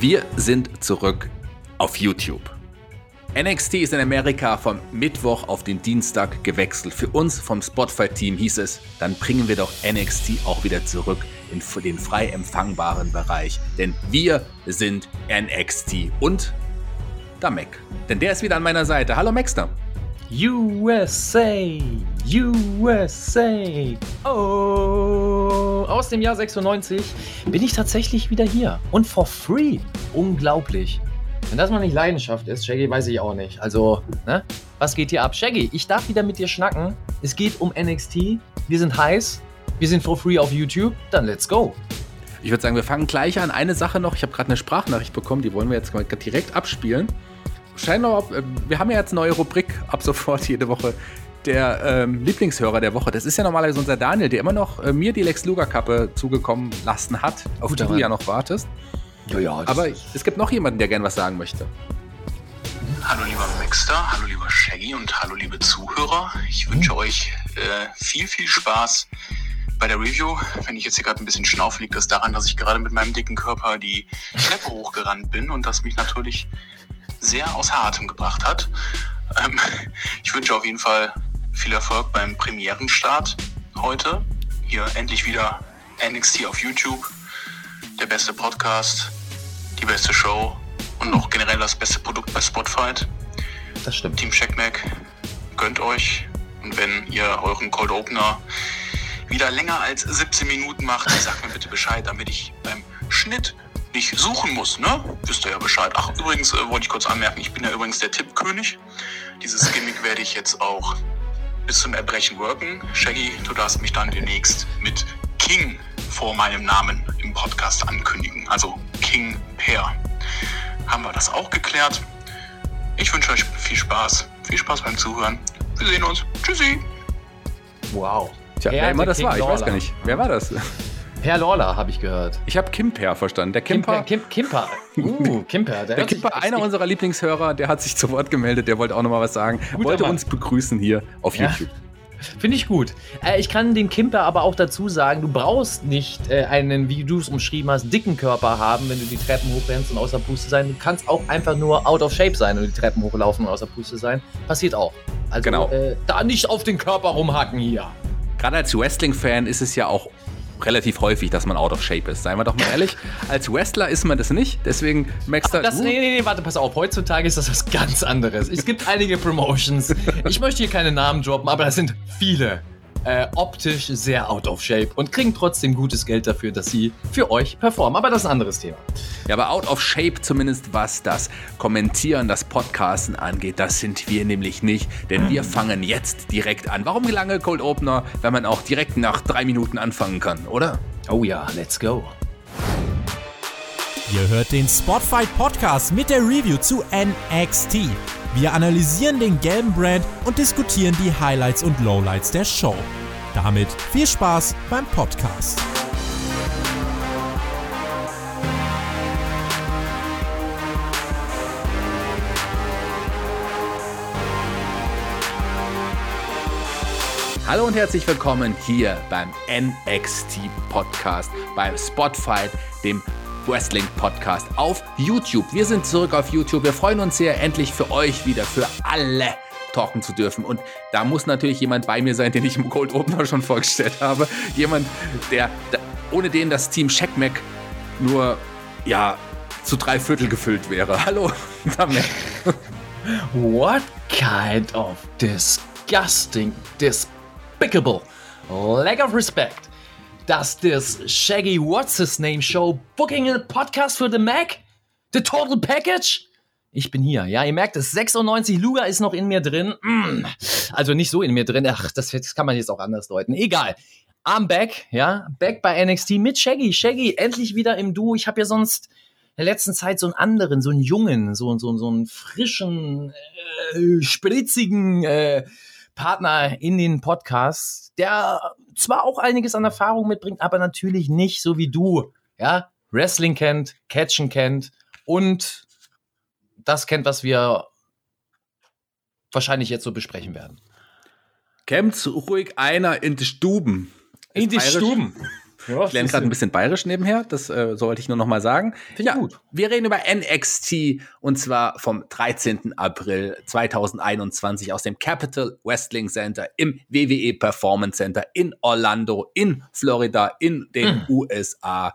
Wir sind zurück auf YouTube. NXT ist in Amerika vom Mittwoch auf den Dienstag gewechselt. Für uns vom Spotify-Team hieß es, dann bringen wir doch NXT auch wieder zurück in den frei empfangbaren Bereich. Denn wir sind NXT und da Mac. Denn der ist wieder an meiner Seite. Hallo Maxter. USA, USA. Oh, aus dem Jahr 96 bin ich tatsächlich wieder hier und for free. Unglaublich. Wenn das mal nicht Leidenschaft ist, Shaggy, weiß ich auch nicht. Also, ne? Was geht hier ab? Shaggy, ich darf wieder mit dir schnacken. Es geht um NXT. Wir sind heiß. Wir sind for free auf YouTube. Dann let's go. Ich würde sagen, wir fangen gleich an. Eine Sache noch. Ich habe gerade eine Sprachnachricht bekommen. Die wollen wir jetzt direkt abspielen scheinbar, äh, wir haben ja jetzt eine neue Rubrik ab sofort jede Woche. Der ähm, Lieblingshörer der Woche, das ist ja normalerweise unser Daniel, der immer noch äh, mir die Lex Luger Kappe zugekommen lassen hat, auf Gut, die du ja noch wartest. Ja, ja. Aber es gibt noch jemanden, der gern was sagen möchte. Hallo lieber Maxter, hallo lieber Shaggy und hallo liebe Zuhörer. Ich wünsche hm. euch äh, viel, viel Spaß bei der Review. Wenn ich jetzt hier gerade ein bisschen schnaufe, liegt das daran, dass ich gerade mit meinem dicken Körper die Treppe hochgerannt bin und das mich natürlich sehr außer Atem gebracht hat. Ähm, ich wünsche auf jeden Fall viel Erfolg beim Premierenstart heute. Hier endlich wieder NXT auf YouTube, der beste Podcast, die beste Show und noch generell das beste Produkt bei Spotify. Das stimmt. Team Checkmack, gönnt euch. Und wenn ihr euren Cold Opener wieder länger als 17 Minuten macht, sagt mir bitte Bescheid, damit ich beim Schnitt nicht suchen muss, ne? Wisst ihr ja Bescheid. Ach, übrigens äh, wollte ich kurz anmerken, ich bin ja übrigens der Tippkönig. Dieses Gimmick werde ich jetzt auch bis zum Erbrechen worken. Shaggy, du darfst mich dann demnächst mit King vor meinem Namen im Podcast ankündigen. Also King Per. Haben wir das auch geklärt? Ich wünsche euch viel Spaß. Viel Spaß beim Zuhören. Wir sehen uns. Tschüssi. Wow. Tja, wer immer das King war, ich weiß gar nicht. Wer war das? Per Lawler habe ich gehört. Ich habe Kimper verstanden. Der Kimper. Kim, Kimper. Uh, Kimper. Der, der Kimper, einer unserer Lieblingshörer, der hat sich zu Wort gemeldet. Der wollte auch noch mal was sagen. Wollte uns begrüßen hier auf ja. YouTube. Finde ich gut. Äh, ich kann dem Kimper aber auch dazu sagen, du brauchst nicht äh, einen, wie du es umschrieben hast, dicken Körper haben, wenn du die Treppen hochrennst und außer Puste sein. Du kannst auch einfach nur out of shape sein und die Treppen hochlaufen und außer Puste sein. Passiert auch. Also genau. äh, da nicht auf den Körper rumhacken hier. Gerade als Wrestling-Fan ist es ja auch relativ häufig, dass man out of shape ist. Seien wir doch mal ehrlich. Als Wrestler ist man das nicht. Deswegen Maxter. Das, nee, nee, nee, warte, pass auf. Heutzutage ist das was ganz anderes. Es gibt einige Promotions. Ich möchte hier keine Namen droppen, aber das sind viele äh, optisch sehr out of shape und kriegen trotzdem gutes Geld dafür, dass sie für euch performen. Aber das ist ein anderes Thema. Ja, aber out of shape zumindest was das Kommentieren, das Podcasten angeht, das sind wir nämlich nicht, denn wir fangen jetzt direkt an. Warum lange Cold Opener, wenn man auch direkt nach drei Minuten anfangen kann, oder? Oh ja, let's go. Ihr hört den Spotfight Podcast mit der Review zu NXT. Wir analysieren den gelben Brand und diskutieren die Highlights und Lowlights der Show. Damit viel Spaß beim Podcast. Hallo und herzlich willkommen hier beim NXT Podcast, beim Spotfight, dem Wrestling Podcast auf YouTube. Wir sind zurück auf YouTube. Wir freuen uns sehr, endlich für euch wieder, für alle talken zu dürfen. Und da muss natürlich jemand bei mir sein, den ich im Cold Opener schon vorgestellt habe. Jemand, der, ohne den das Team Checkmack nur, ja, zu drei Viertel gefüllt wäre. Hallo, Damek. What kind of disgusting, despicable lack of respect Does this Shaggy What's His Name Show booking a podcast für The Mac? The Total Package? Ich bin hier, ja, ihr merkt es, 96 Luga ist noch in mir drin. Mm. Also nicht so in mir drin, ach, das, das kann man jetzt auch anders deuten. Egal. I'm back, ja, back bei NXT mit Shaggy. Shaggy, endlich wieder im Duo. Ich habe ja sonst in der letzten Zeit so einen anderen, so einen jungen, so, so, so einen frischen, äh, spritzigen äh, Partner in den Podcasts, der zwar auch einiges an Erfahrung mitbringt, aber natürlich nicht so wie du, ja, Wrestling kennt, Catchen kennt und das kennt, was wir wahrscheinlich jetzt so besprechen werden. Kämmt ruhig einer in die Stuben. In die Stuben. Ja, ich lerne gerade ein bisschen bayerisch nebenher, das äh, sollte ich nur noch mal sagen. Ja, gut. Wir reden über NXT und zwar vom 13. April 2021 aus dem Capital Wrestling Center im WWE Performance Center in Orlando, in Florida, in den mhm. USA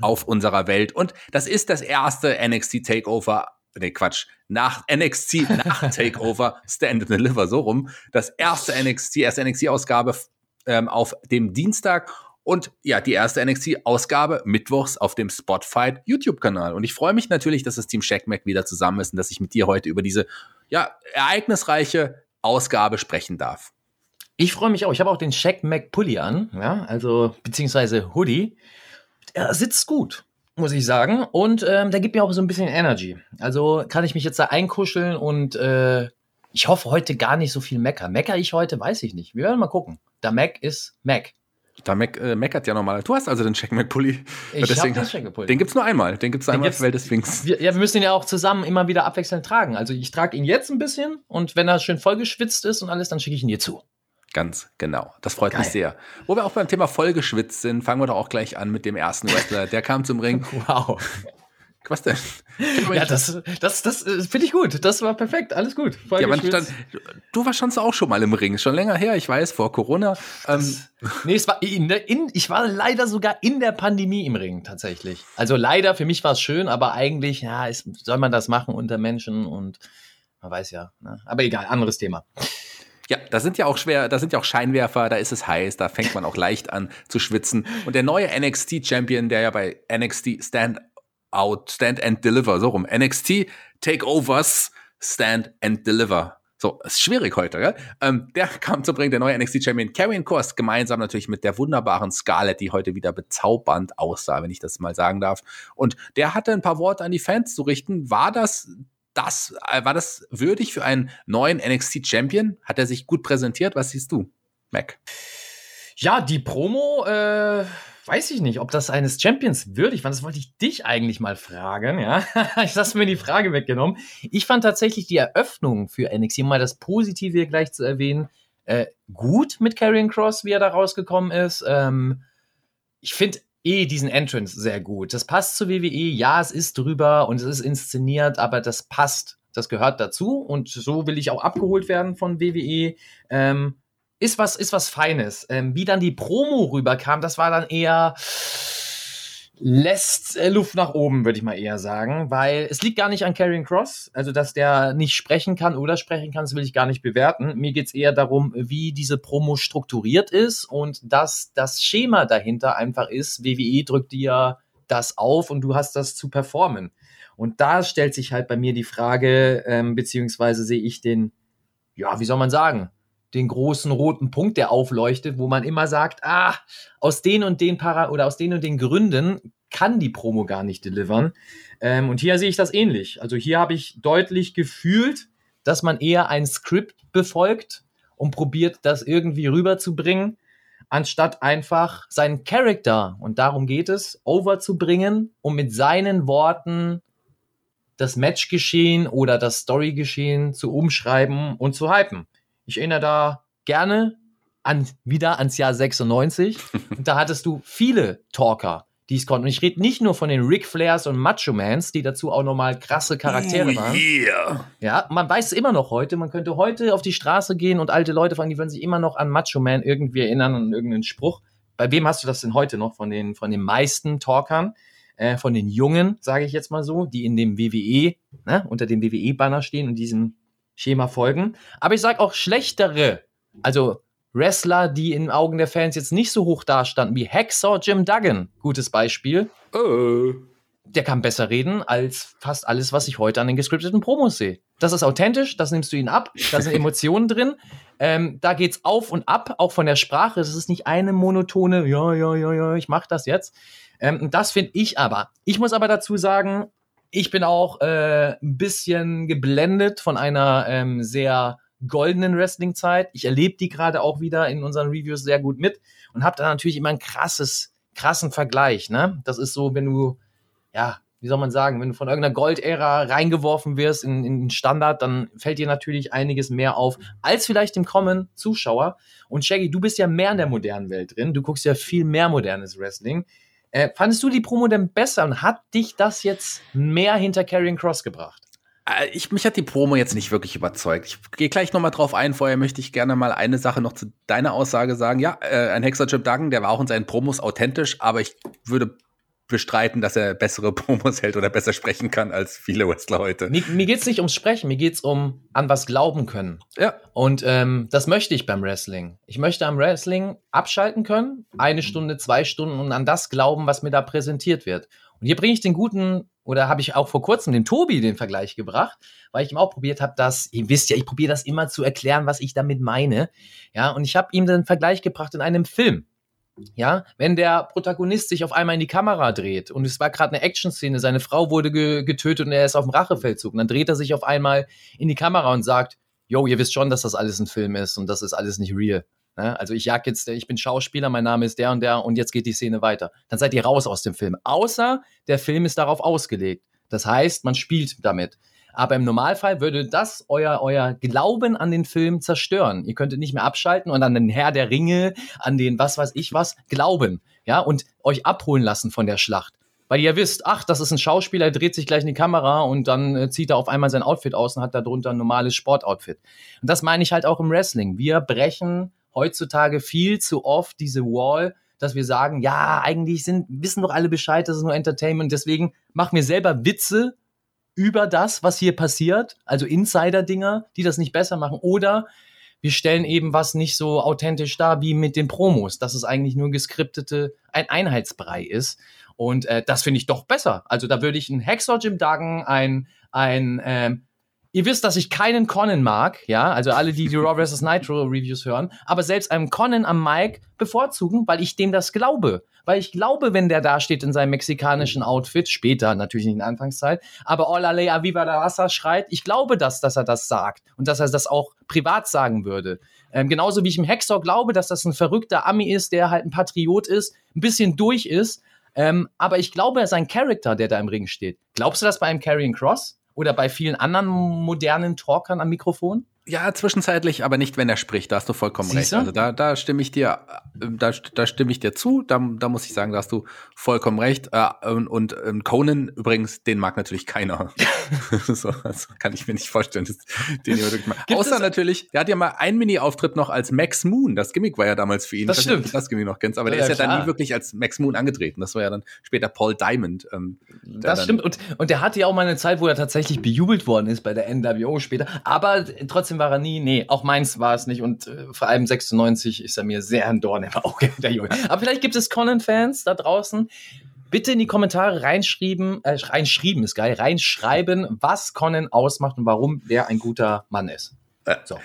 auf unserer Welt. Und das ist das erste NXT Takeover nee, Quatsch, nach NXT, nach Takeover, Stand and Deliver, so rum, das erste NXT, erste NXT-Ausgabe ähm, auf dem Dienstag und ja, die erste NXT-Ausgabe mittwochs auf dem Spotfight YouTube-Kanal. Und ich freue mich natürlich, dass das Team Shackmack wieder zusammen ist und dass ich mit dir heute über diese ja, ereignisreiche Ausgabe sprechen darf. Ich freue mich auch. Ich habe auch den Shackmack Pulli an, ja, also beziehungsweise Hoodie. Er sitzt gut muss ich sagen. Und ähm, der gibt mir auch so ein bisschen Energy. Also kann ich mich jetzt da einkuscheln und äh, ich hoffe heute gar nicht so viel Mecker. Mecker ich heute, weiß ich nicht. Wir werden mal gucken. Der Mac ist Mac. Da Mac, äh, meckert ja normal. Du hast also den Check Mac Pulli. Ich deswegen, den Check Pulli. Den gibt's nur einmal. Den gibt's einmal für Welt des Sphinx. Wir, ja, wir müssen ihn ja auch zusammen immer wieder abwechselnd tragen. Also ich trage ihn jetzt ein bisschen und wenn er schön vollgeschwitzt ist und alles, dann schicke ich ihn dir zu. Ganz genau. Das freut Geil. mich sehr. Wo wir auch beim Thema vollgeschwitzt sind, fangen wir doch auch gleich an mit dem ersten Wrestler. Der kam zum Ring. Wow. Was denn? Ja, das, das, das äh, finde ich gut. Das war perfekt. Alles gut. Ja, man stand, du warst schon auch schon mal im Ring. Schon länger her, ich weiß, vor Corona. Ähm. nee, es war in, in, ich war leider sogar in der Pandemie im Ring, tatsächlich. Also leider, für mich war es schön, aber eigentlich, ja, ist, soll man das machen unter Menschen und man weiß ja. Ne? Aber egal, anderes Thema. Ja, da sind ja auch schwer, da sind ja auch Scheinwerfer, da ist es heiß, da fängt man auch leicht an zu schwitzen. Und der neue NXT-Champion, der ja bei NXT Stand Out, Stand and Deliver, so rum, NXT Takeovers Stand and Deliver. So, ist schwierig heute, gell? Ähm, der kam zu bringen, der neue NXT-Champion Karrion Kost, gemeinsam natürlich mit der wunderbaren Scarlett, die heute wieder bezaubernd aussah, wenn ich das mal sagen darf. Und der hatte ein paar Worte an die Fans zu richten. War das das, äh, war das würdig für einen neuen NXT Champion? Hat er sich gut präsentiert? Was siehst du, Mac? Ja, die Promo, äh, weiß ich nicht, ob das eines Champions würdig war. Das wollte ich dich eigentlich mal fragen, ja. ich hast mir die Frage weggenommen. Ich fand tatsächlich die Eröffnung für NXT, um mal das Positive hier gleich zu erwähnen, äh, gut mit Karrion Cross, wie er da rausgekommen ist. Ähm, ich finde eh diesen Entrance sehr gut. Das passt zu WWE. Ja, es ist drüber und es ist inszeniert, aber das passt. Das gehört dazu und so will ich auch abgeholt werden von WWE. Ähm, ist was, ist was Feines. Ähm, wie dann die Promo rüberkam, das war dann eher lässt äh, Luft nach oben, würde ich mal eher sagen, weil es liegt gar nicht an Karrion Cross, also dass der nicht sprechen kann oder sprechen kann, das will ich gar nicht bewerten. Mir geht's eher darum, wie diese Promo strukturiert ist und dass das Schema dahinter einfach ist, WWE drückt dir das auf und du hast das zu performen. Und da stellt sich halt bei mir die Frage, ähm, beziehungsweise sehe ich den, ja, wie soll man sagen, den großen roten Punkt, der aufleuchtet, wo man immer sagt, ah, aus den und den Para oder aus den und den Gründen kann die Promo gar nicht delivern. Ähm, und hier sehe ich das ähnlich. Also hier habe ich deutlich gefühlt, dass man eher ein Skript befolgt und probiert, das irgendwie rüberzubringen, anstatt einfach seinen Charakter, und darum geht es, overzubringen, um mit seinen Worten das Matchgeschehen oder das Storygeschehen zu umschreiben und zu hypen. Ich erinnere da gerne an, wieder ans Jahr 96. Und da hattest du viele Talker, die es konnten. Und ich rede nicht nur von den Ric Flairs und Macho Mans, die dazu auch nochmal krasse Charaktere oh, waren. Yeah. Ja, man weiß es immer noch heute. Man könnte heute auf die Straße gehen und alte Leute fragen, die würden sich immer noch an Macho Man irgendwie erinnern an irgendeinen Spruch. Bei wem hast du das denn heute noch? Von den, von den meisten Talkern? Äh, von den Jungen, sage ich jetzt mal so, die in dem WWE, ne, unter dem WWE-Banner stehen und diesen Schema folgen. Aber ich sage auch schlechtere, also Wrestler, die in Augen der Fans jetzt nicht so hoch dastanden, wie Hacksaw Jim Duggan, gutes Beispiel. Oh. Der kann besser reden als fast alles, was ich heute an den gescripteten Promos sehe. Das ist authentisch, das nimmst du ihn ab, da sind Emotionen drin. Ähm, da geht's auf und ab, auch von der Sprache. Es ist nicht eine monotone, ja, ja, ja, ja, ich mach das jetzt. Ähm, das finde ich aber. Ich muss aber dazu sagen, ich bin auch äh, ein bisschen geblendet von einer ähm, sehr goldenen Wrestling-Zeit. Ich erlebe die gerade auch wieder in unseren Reviews sehr gut mit und habe da natürlich immer ein krasses, krassen Vergleich. Ne? Das ist so, wenn du, ja, wie soll man sagen, wenn du von irgendeiner Gold-Ära reingeworfen wirst in, in den Standard, dann fällt dir natürlich einiges mehr auf, als vielleicht dem Common Zuschauer. Und Shaggy, du bist ja mehr in der modernen Welt drin. Du guckst ja viel mehr modernes Wrestling. Äh, fandest du die Promo denn besser und hat dich das jetzt mehr hinter Carrying Cross gebracht? Äh, ich, mich hat die Promo jetzt nicht wirklich überzeugt. Ich gehe gleich noch mal drauf ein. Vorher möchte ich gerne mal eine Sache noch zu deiner Aussage sagen. Ja, äh, ein Hexer Chip Duggan, der war auch in seinen Promos authentisch, aber ich würde bestreiten, dass er bessere Promos hält oder besser sprechen kann als viele Wrestler heute. Mir, mir geht's nicht ums Sprechen, mir geht's um an was glauben können. Ja. Und ähm, das möchte ich beim Wrestling. Ich möchte am Wrestling abschalten können, eine Stunde, zwei Stunden und an das glauben, was mir da präsentiert wird. Und hier bringe ich den guten, oder habe ich auch vor kurzem den Tobi den Vergleich gebracht, weil ich ihm auch probiert habe, dass, ihr wisst ja, ich probiere das immer zu erklären, was ich damit meine. Ja, und ich habe ihm den Vergleich gebracht in einem Film. Ja, wenn der Protagonist sich auf einmal in die Kamera dreht und es war gerade eine Action-Szene, seine Frau wurde ge getötet und er ist auf dem Rachefeldzug und dann dreht er sich auf einmal in die Kamera und sagt, yo, ihr wisst schon, dass das alles ein Film ist und das ist alles nicht real. Ne? Also ich jag jetzt, ich bin Schauspieler, mein Name ist der und der und jetzt geht die Szene weiter. Dann seid ihr raus aus dem Film. Außer der Film ist darauf ausgelegt. Das heißt, man spielt damit. Aber im Normalfall würde das euer, euer Glauben an den Film zerstören. Ihr könntet nicht mehr abschalten und an den Herr der Ringe, an den was weiß ich was, glauben. Ja, und euch abholen lassen von der Schlacht. Weil ihr wisst, ach, das ist ein Schauspieler, er dreht sich gleich in die Kamera und dann äh, zieht er auf einmal sein Outfit aus und hat darunter ein normales Sportoutfit. Und das meine ich halt auch im Wrestling. Wir brechen heutzutage viel zu oft diese Wall, dass wir sagen, ja, eigentlich sind, wissen doch alle Bescheid, das ist nur Entertainment, deswegen machen wir selber Witze über das, was hier passiert, also Insider-Dinger, die das nicht besser machen, oder wir stellen eben was nicht so authentisch dar wie mit den Promos, dass es eigentlich nur geskriptete, ein Einheitsbrei ist. Und äh, das finde ich doch besser. Also da würde ich einen Hexor Jim Duggan, ein, ein ähm, Ihr wisst, dass ich keinen Conan mag, ja, also alle, die die Raw vs. Nitro Reviews hören, aber selbst einem Conan am Mic bevorzugen, weil ich dem das glaube. Weil ich glaube, wenn der da steht in seinem mexikanischen Outfit, später natürlich nicht in der Anfangszeit, aber Olale Aviva la Raza schreit, ich glaube das, dass er das sagt und dass er das auch privat sagen würde. Ähm, genauso wie ich im Hexor glaube, dass das ein verrückter Ami ist, der halt ein Patriot ist, ein bisschen durch ist, ähm, aber ich glaube, er ist ein Charakter, der da im Ring steht. Glaubst du das bei einem Carrying Cross? oder bei vielen anderen modernen Talkern am Mikrofon? Ja, zwischenzeitlich, aber nicht, wenn er spricht. Da hast du vollkommen Siehste? recht. Also da, da stimme ich dir, da, da stimme ich dir zu. Da, da muss ich sagen, da hast du vollkommen recht. Äh, und, und ähm, Conan übrigens, den mag natürlich keiner. so, das kann ich mir nicht vorstellen. Das, den Außer natürlich, der hat ja mal einen Mini-Auftritt noch als Max Moon. Das Gimmick war ja damals für ihn. Das stimmt. Nicht, das Gimmick noch kennst, aber ja, der ist ja klar. dann nie wirklich als Max Moon angetreten. Das war ja dann später Paul Diamond. Ähm, das stimmt. Und, und der hatte ja auch mal eine Zeit, wo er tatsächlich bejubelt worden ist bei der NWO später. Aber trotzdem trotzdem war er nie, nee, auch meins war es nicht und äh, vor allem 96 ist er mir sehr ein Dorn im Auge, der Junge. Aber vielleicht gibt es Conan-Fans da draußen. Bitte in die Kommentare reinschreiben, äh, reinschreiben ist geil, reinschreiben, was Conan ausmacht und warum der ein guter Mann ist. Äh, so.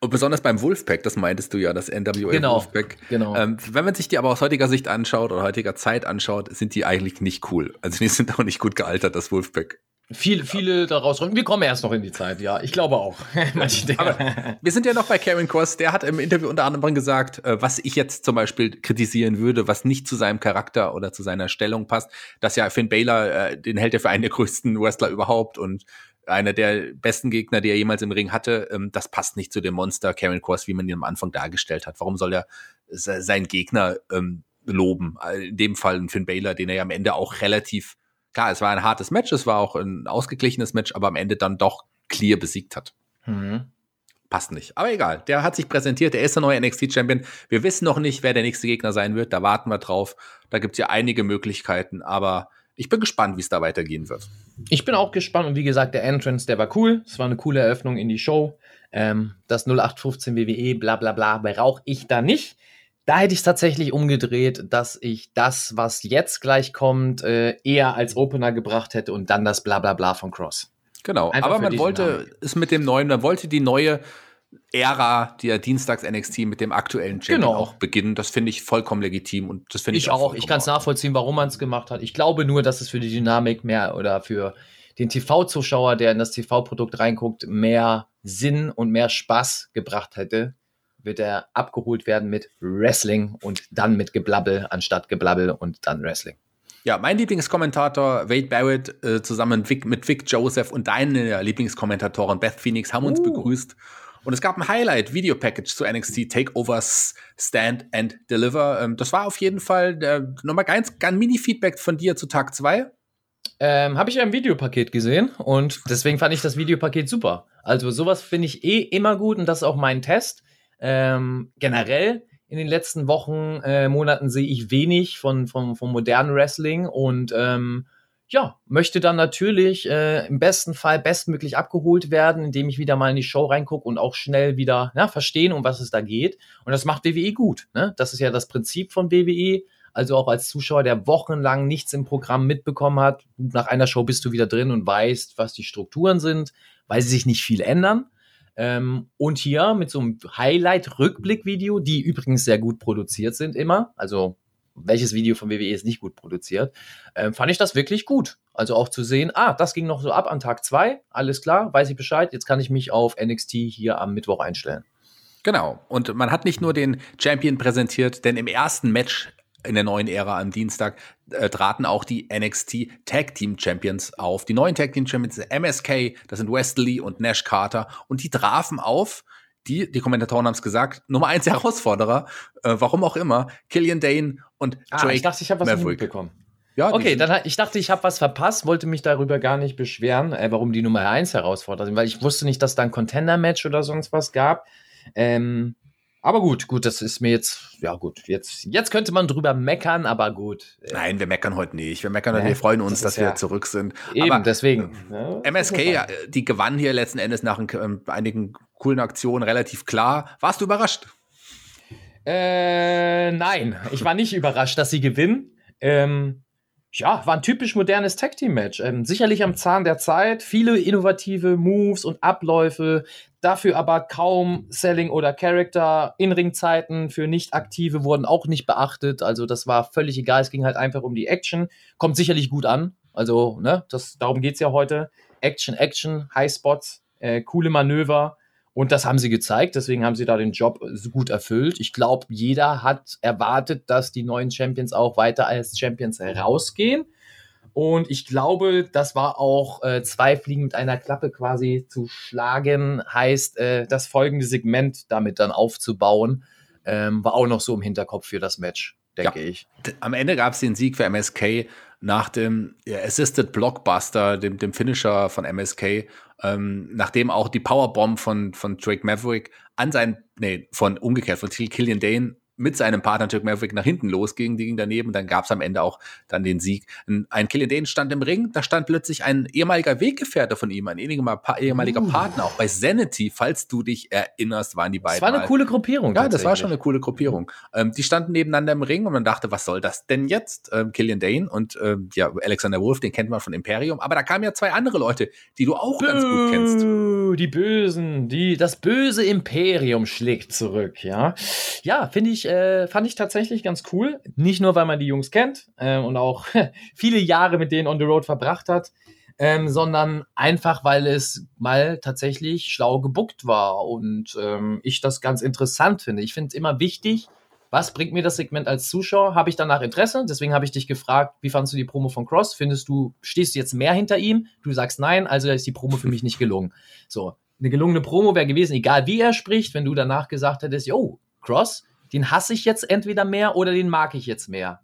Und besonders beim Wolfpack, das meintest du ja, das NWA genau, Wolfpack. Genau. Ähm, wenn man sich die aber aus heutiger Sicht anschaut oder heutiger Zeit anschaut, sind die eigentlich nicht cool. Also die sind auch nicht gut gealtert, das Wolfpack. Viel, viele daraus räumen. Wir kommen erst noch in die Zeit, ja. Ich glaube auch. Wir sind ja noch bei Karen Cross. Der hat im Interview unter anderem gesagt, äh, was ich jetzt zum Beispiel kritisieren würde, was nicht zu seinem Charakter oder zu seiner Stellung passt, dass ja Finn Baylor, äh, den hält er für einen der größten Wrestler überhaupt und einer der besten Gegner, die er jemals im Ring hatte. Ähm, das passt nicht zu dem Monster Karen Cross, wie man ihn am Anfang dargestellt hat. Warum soll er seinen Gegner ähm, loben? In dem Fall Finn Baylor, den er ja am Ende auch relativ klar, es war ein hartes Match, es war auch ein ausgeglichenes Match, aber am Ende dann doch clear besiegt hat. Mhm. Passt nicht. Aber egal, der hat sich präsentiert, der ist der neue NXT-Champion. Wir wissen noch nicht, wer der nächste Gegner sein wird, da warten wir drauf. Da gibt es ja einige Möglichkeiten, aber ich bin gespannt, wie es da weitergehen wird. Ich bin auch gespannt und wie gesagt, der Entrance, der war cool. Es war eine coole Eröffnung in die Show. Ähm, das 0815 WWE, bla bla bla, brauche ich da nicht. Da hätte ich es tatsächlich umgedreht, dass ich das, was jetzt gleich kommt, äh, eher als Opener gebracht hätte und dann das Blablabla von Cross. Genau, Einfach aber man wollte es mit dem neuen, man wollte die neue Ära der Dienstags NXT mit dem aktuellen Champion genau. auch beginnen. Das finde ich vollkommen legitim und das finde ich, ich auch. Ich kann es nachvollziehen, warum man es gemacht hat. Ich glaube nur, dass es für die Dynamik mehr oder für den TV-Zuschauer, der in das TV-Produkt reinguckt, mehr Sinn und mehr Spaß gebracht hätte, wird er abgeholt werden mit Wrestling und dann mit Geblabbel anstatt Geblabbel und dann Wrestling. Ja, mein Lieblingskommentator Wade Barrett äh, zusammen mit Vic, Joseph und deine Lieblingskommentatorin Beth Phoenix haben uns Uh. begrüßt. Und es gab ein Highlight-Video-Package zu NXT Takeovers Stand and Deliver. Ähm, das war auf jeden Fall äh, nochmal ganz, ganz Mini-Feedback von dir zu Tag 2. Ähm, Habe ich ja im Videopaket gesehen und deswegen fand ich das Videopaket super. Also sowas finde ich eh immer gut und das ist auch mein Test. Ähm, generell in den letzten Wochen, äh, Monaten sehe ich wenig von, von, von modernen Wrestling und ähm, ja, möchte dann natürlich äh, im besten Fall bestmöglich abgeholt werden, indem ich wieder mal in die Show reingucke und auch schnell wieder ja, verstehen, um was es da geht. Und das macht WWE gut. Ne? Das ist ja das Prinzip von WWE. Also auch als Zuschauer, der wochenlang nichts im Programm mitbekommen hat, nach einer Show bist du wieder drin und weißt, was die Strukturen sind, weil sie sich nicht viel ändern. Ähm, und hier mit so einem Highlight-Rückblick-Video, die übrigens sehr gut produziert sind immer, also welches Video von WWE ist nicht gut produziert, ähm, fand ich das wirklich gut. Also auch zu sehen, ah, das ging noch so ab an Tag zwei, alles klar, weiß ich Bescheid, jetzt kann ich mich auf NXT hier am Mittwoch einstellen. Genau. Und man hat nicht nur den Champion präsentiert, denn im ersten Match in der neuen Ära am Dienstag äh, traten auch die NXT Tag Team Champions auf. Die neuen Tag Team Champions sind MSK, das sind Wesley und Nash Carter und die trafen auf die, die Kommentatoren haben es gesagt, Nummer eins Herausforderer, äh, warum auch immer, Killian Dane und Drake Ah, ich dachte, ich habe was Maverick. mitbekommen. Ja, Okay, dann ich dachte, ich habe was verpasst, wollte mich darüber gar nicht beschweren, äh, warum die Nummer 1 herausfordert sind, weil ich wusste nicht, dass da ein Contender-Match oder sonst was gab. Ähm, aber gut, gut, das ist mir jetzt, ja gut, jetzt, jetzt könnte man drüber meckern, aber gut. Nein, wir meckern heute nicht. Wir meckern heute, Nee, wir freuen uns, das dass ist wir ja- zurück sind. eben, Aber deswegen. Ja, MSK, die gewann hier letzten Endes nach ein, ähm, einigen coolen Aktionen relativ klar. Warst du überrascht? Äh, nein, ich war nicht überrascht, dass sie gewinnen. Ähm, ja, war ein typisch modernes Tag Team Match. Ähm, sicherlich am Zahn der Zeit, viele innovative Moves und Abläufe, dafür aber kaum Selling oder Character. In-Ring-Zeiten für Nicht-Aktive wurden auch nicht beachtet. Also das war völlig egal. Es ging halt einfach um die Action. Kommt sicherlich gut an. Also, ne, das, darum geht's ja heute. Action, Action, Highspots, äh, coole Manöver. Und das haben sie gezeigt, deswegen haben sie da den Job so gut erfüllt. Ich glaube, jeder hat erwartet, dass die neuen Champions auch weiter als Champions rausgehen. Und ich glaube, das war auch äh, zwei Fliegen mit einer Klappe quasi zu schlagen, heißt, äh, das folgende Segment damit dann aufzubauen, ähm, war auch noch so im Hinterkopf für das Match, denke ich. D- Am Ende gab es den Sieg für MSK nach dem Assisted Blockbuster, dem, dem Finisher von MSK, ähm, nachdem auch die Powerbomb von, von Drake Maverick an seinen, nee, von umgekehrt, von Killian Dane mit seinem Partner Drake Maverick nach hinten losging, die ging daneben, dann gab es am Ende auch dann den Sieg. Ein, ein Killian Dane stand im Ring, da stand plötzlich ein ehemaliger Weggefährte von ihm, ein ehemaliger, Uh. Partner, auch bei Sanity, falls du dich erinnerst, waren die beiden. Das war eine mal. coole Gruppierung. Ja, das war schon eine coole Gruppierung. Ähm, die standen nebeneinander im Ring und man dachte, was soll das denn jetzt? Ähm, Killian Dane und ähm, ja, Alexander Wolf, den kennt man von Imperium. Aber da kamen ja zwei andere Leute, die du auch ganz gut kennst. Die Bösen, die, das böse Imperium schlägt zurück, ja. Ja, finde ich, äh, fand ich tatsächlich ganz cool. Nicht nur, weil man die Jungs kennt äh, und auch viele Jahre mit denen on the road verbracht hat, ähm, sondern einfach, weil es mal tatsächlich schlau gebuckt war und ähm, ich das ganz interessant finde. Ich finde es immer wichtig, was bringt mir das Segment als Zuschauer? Habe ich danach Interesse? Deswegen habe ich dich gefragt, wie fandest du die Promo von Cross? Findest du, stehst du jetzt mehr hinter ihm? Du sagst nein, also ist die Promo für mich nicht gelungen. So, eine gelungene Promo wäre gewesen, egal wie er spricht, wenn du danach gesagt hättest, yo, Cross, den hasse ich jetzt entweder mehr oder den mag ich jetzt mehr.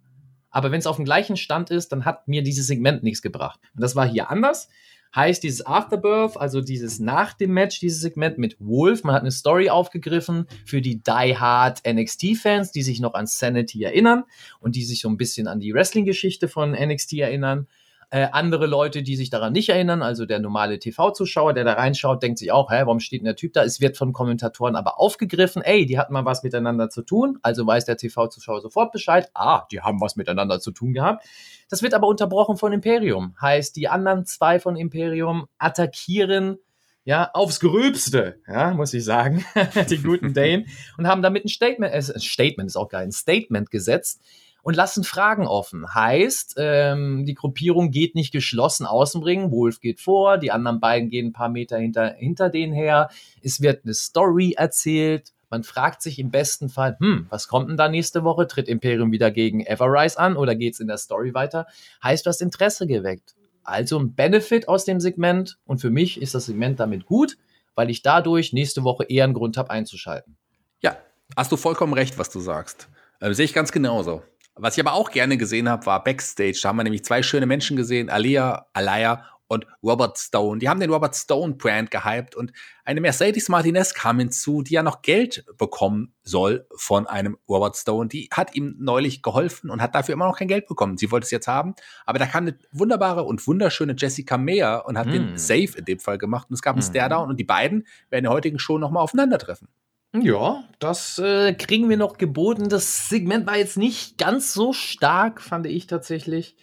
Aber wenn es auf dem gleichen Stand ist, dann hat mir dieses Segment nichts gebracht. Und das war hier anders. Heißt dieses Afterbirth, also dieses nach dem Match, dieses Segment mit Wolf, man hat eine Story aufgegriffen für die Die Hard NXT-Fans, die sich noch an Sanity erinnern und die sich so ein bisschen an die Wrestling-Geschichte von NXT erinnern. Äh, andere Leute, die sich daran nicht erinnern, also der normale TV-Zuschauer, der da reinschaut, denkt sich auch, hä, warum steht denn der Typ da? Es wird von Kommentatoren aber aufgegriffen, ey, die hatten mal was miteinander zu tun, also weiß der TV-Zuschauer sofort Bescheid, ah, die haben was miteinander zu tun gehabt. Das wird aber unterbrochen von Imperium. Heißt, die anderen zwei von Imperium attackieren ja, aufs Gröbste, ja, muss ich sagen, die guten Dane, und haben damit ein Statement, äh, Statement ist auch geil, ein Statement gesetzt und lassen Fragen offen. Heißt, ähm, die Gruppierung geht nicht geschlossen außen Ring, Wolf geht vor, die anderen beiden gehen ein paar Meter hinter, hinter denen her, es wird eine Story erzählt, Man fragt sich im besten Fall, hm, was kommt denn da nächste Woche? Tritt Imperium wieder gegen Everrise an oder geht es in der Story weiter? Heißt, du hast Interesse geweckt. Also ein Benefit aus dem Segment und für mich ist das Segment damit gut, weil ich dadurch nächste Woche eher einen Grund habe einzuschalten. Ja, hast du vollkommen recht, was du sagst. Äh, Sehe ich ganz genauso. Was ich aber auch gerne gesehen habe, war Backstage. Da haben wir nämlich zwei schöne Menschen gesehen, Alia, Alaya und Robert Stone. Die haben den Robert Stone Brand gehypt und eine Mercedes Martinez kam hinzu, die ja noch Geld bekommen soll von einem Robert Stone. Die hat ihm neulich geholfen und hat dafür immer noch kein Geld bekommen. Sie wollte es jetzt haben, aber da kam eine wunderbare und wunderschöne Jessica Meyer und hat mm. den Save in dem Fall gemacht und es gab einen mm. Stare-Down und die beiden werden in der heutigen Show nochmal aufeinandertreffen. Ja, das äh, kriegen wir noch geboten. Das Segment war jetzt nicht ganz so stark, fand ich tatsächlich.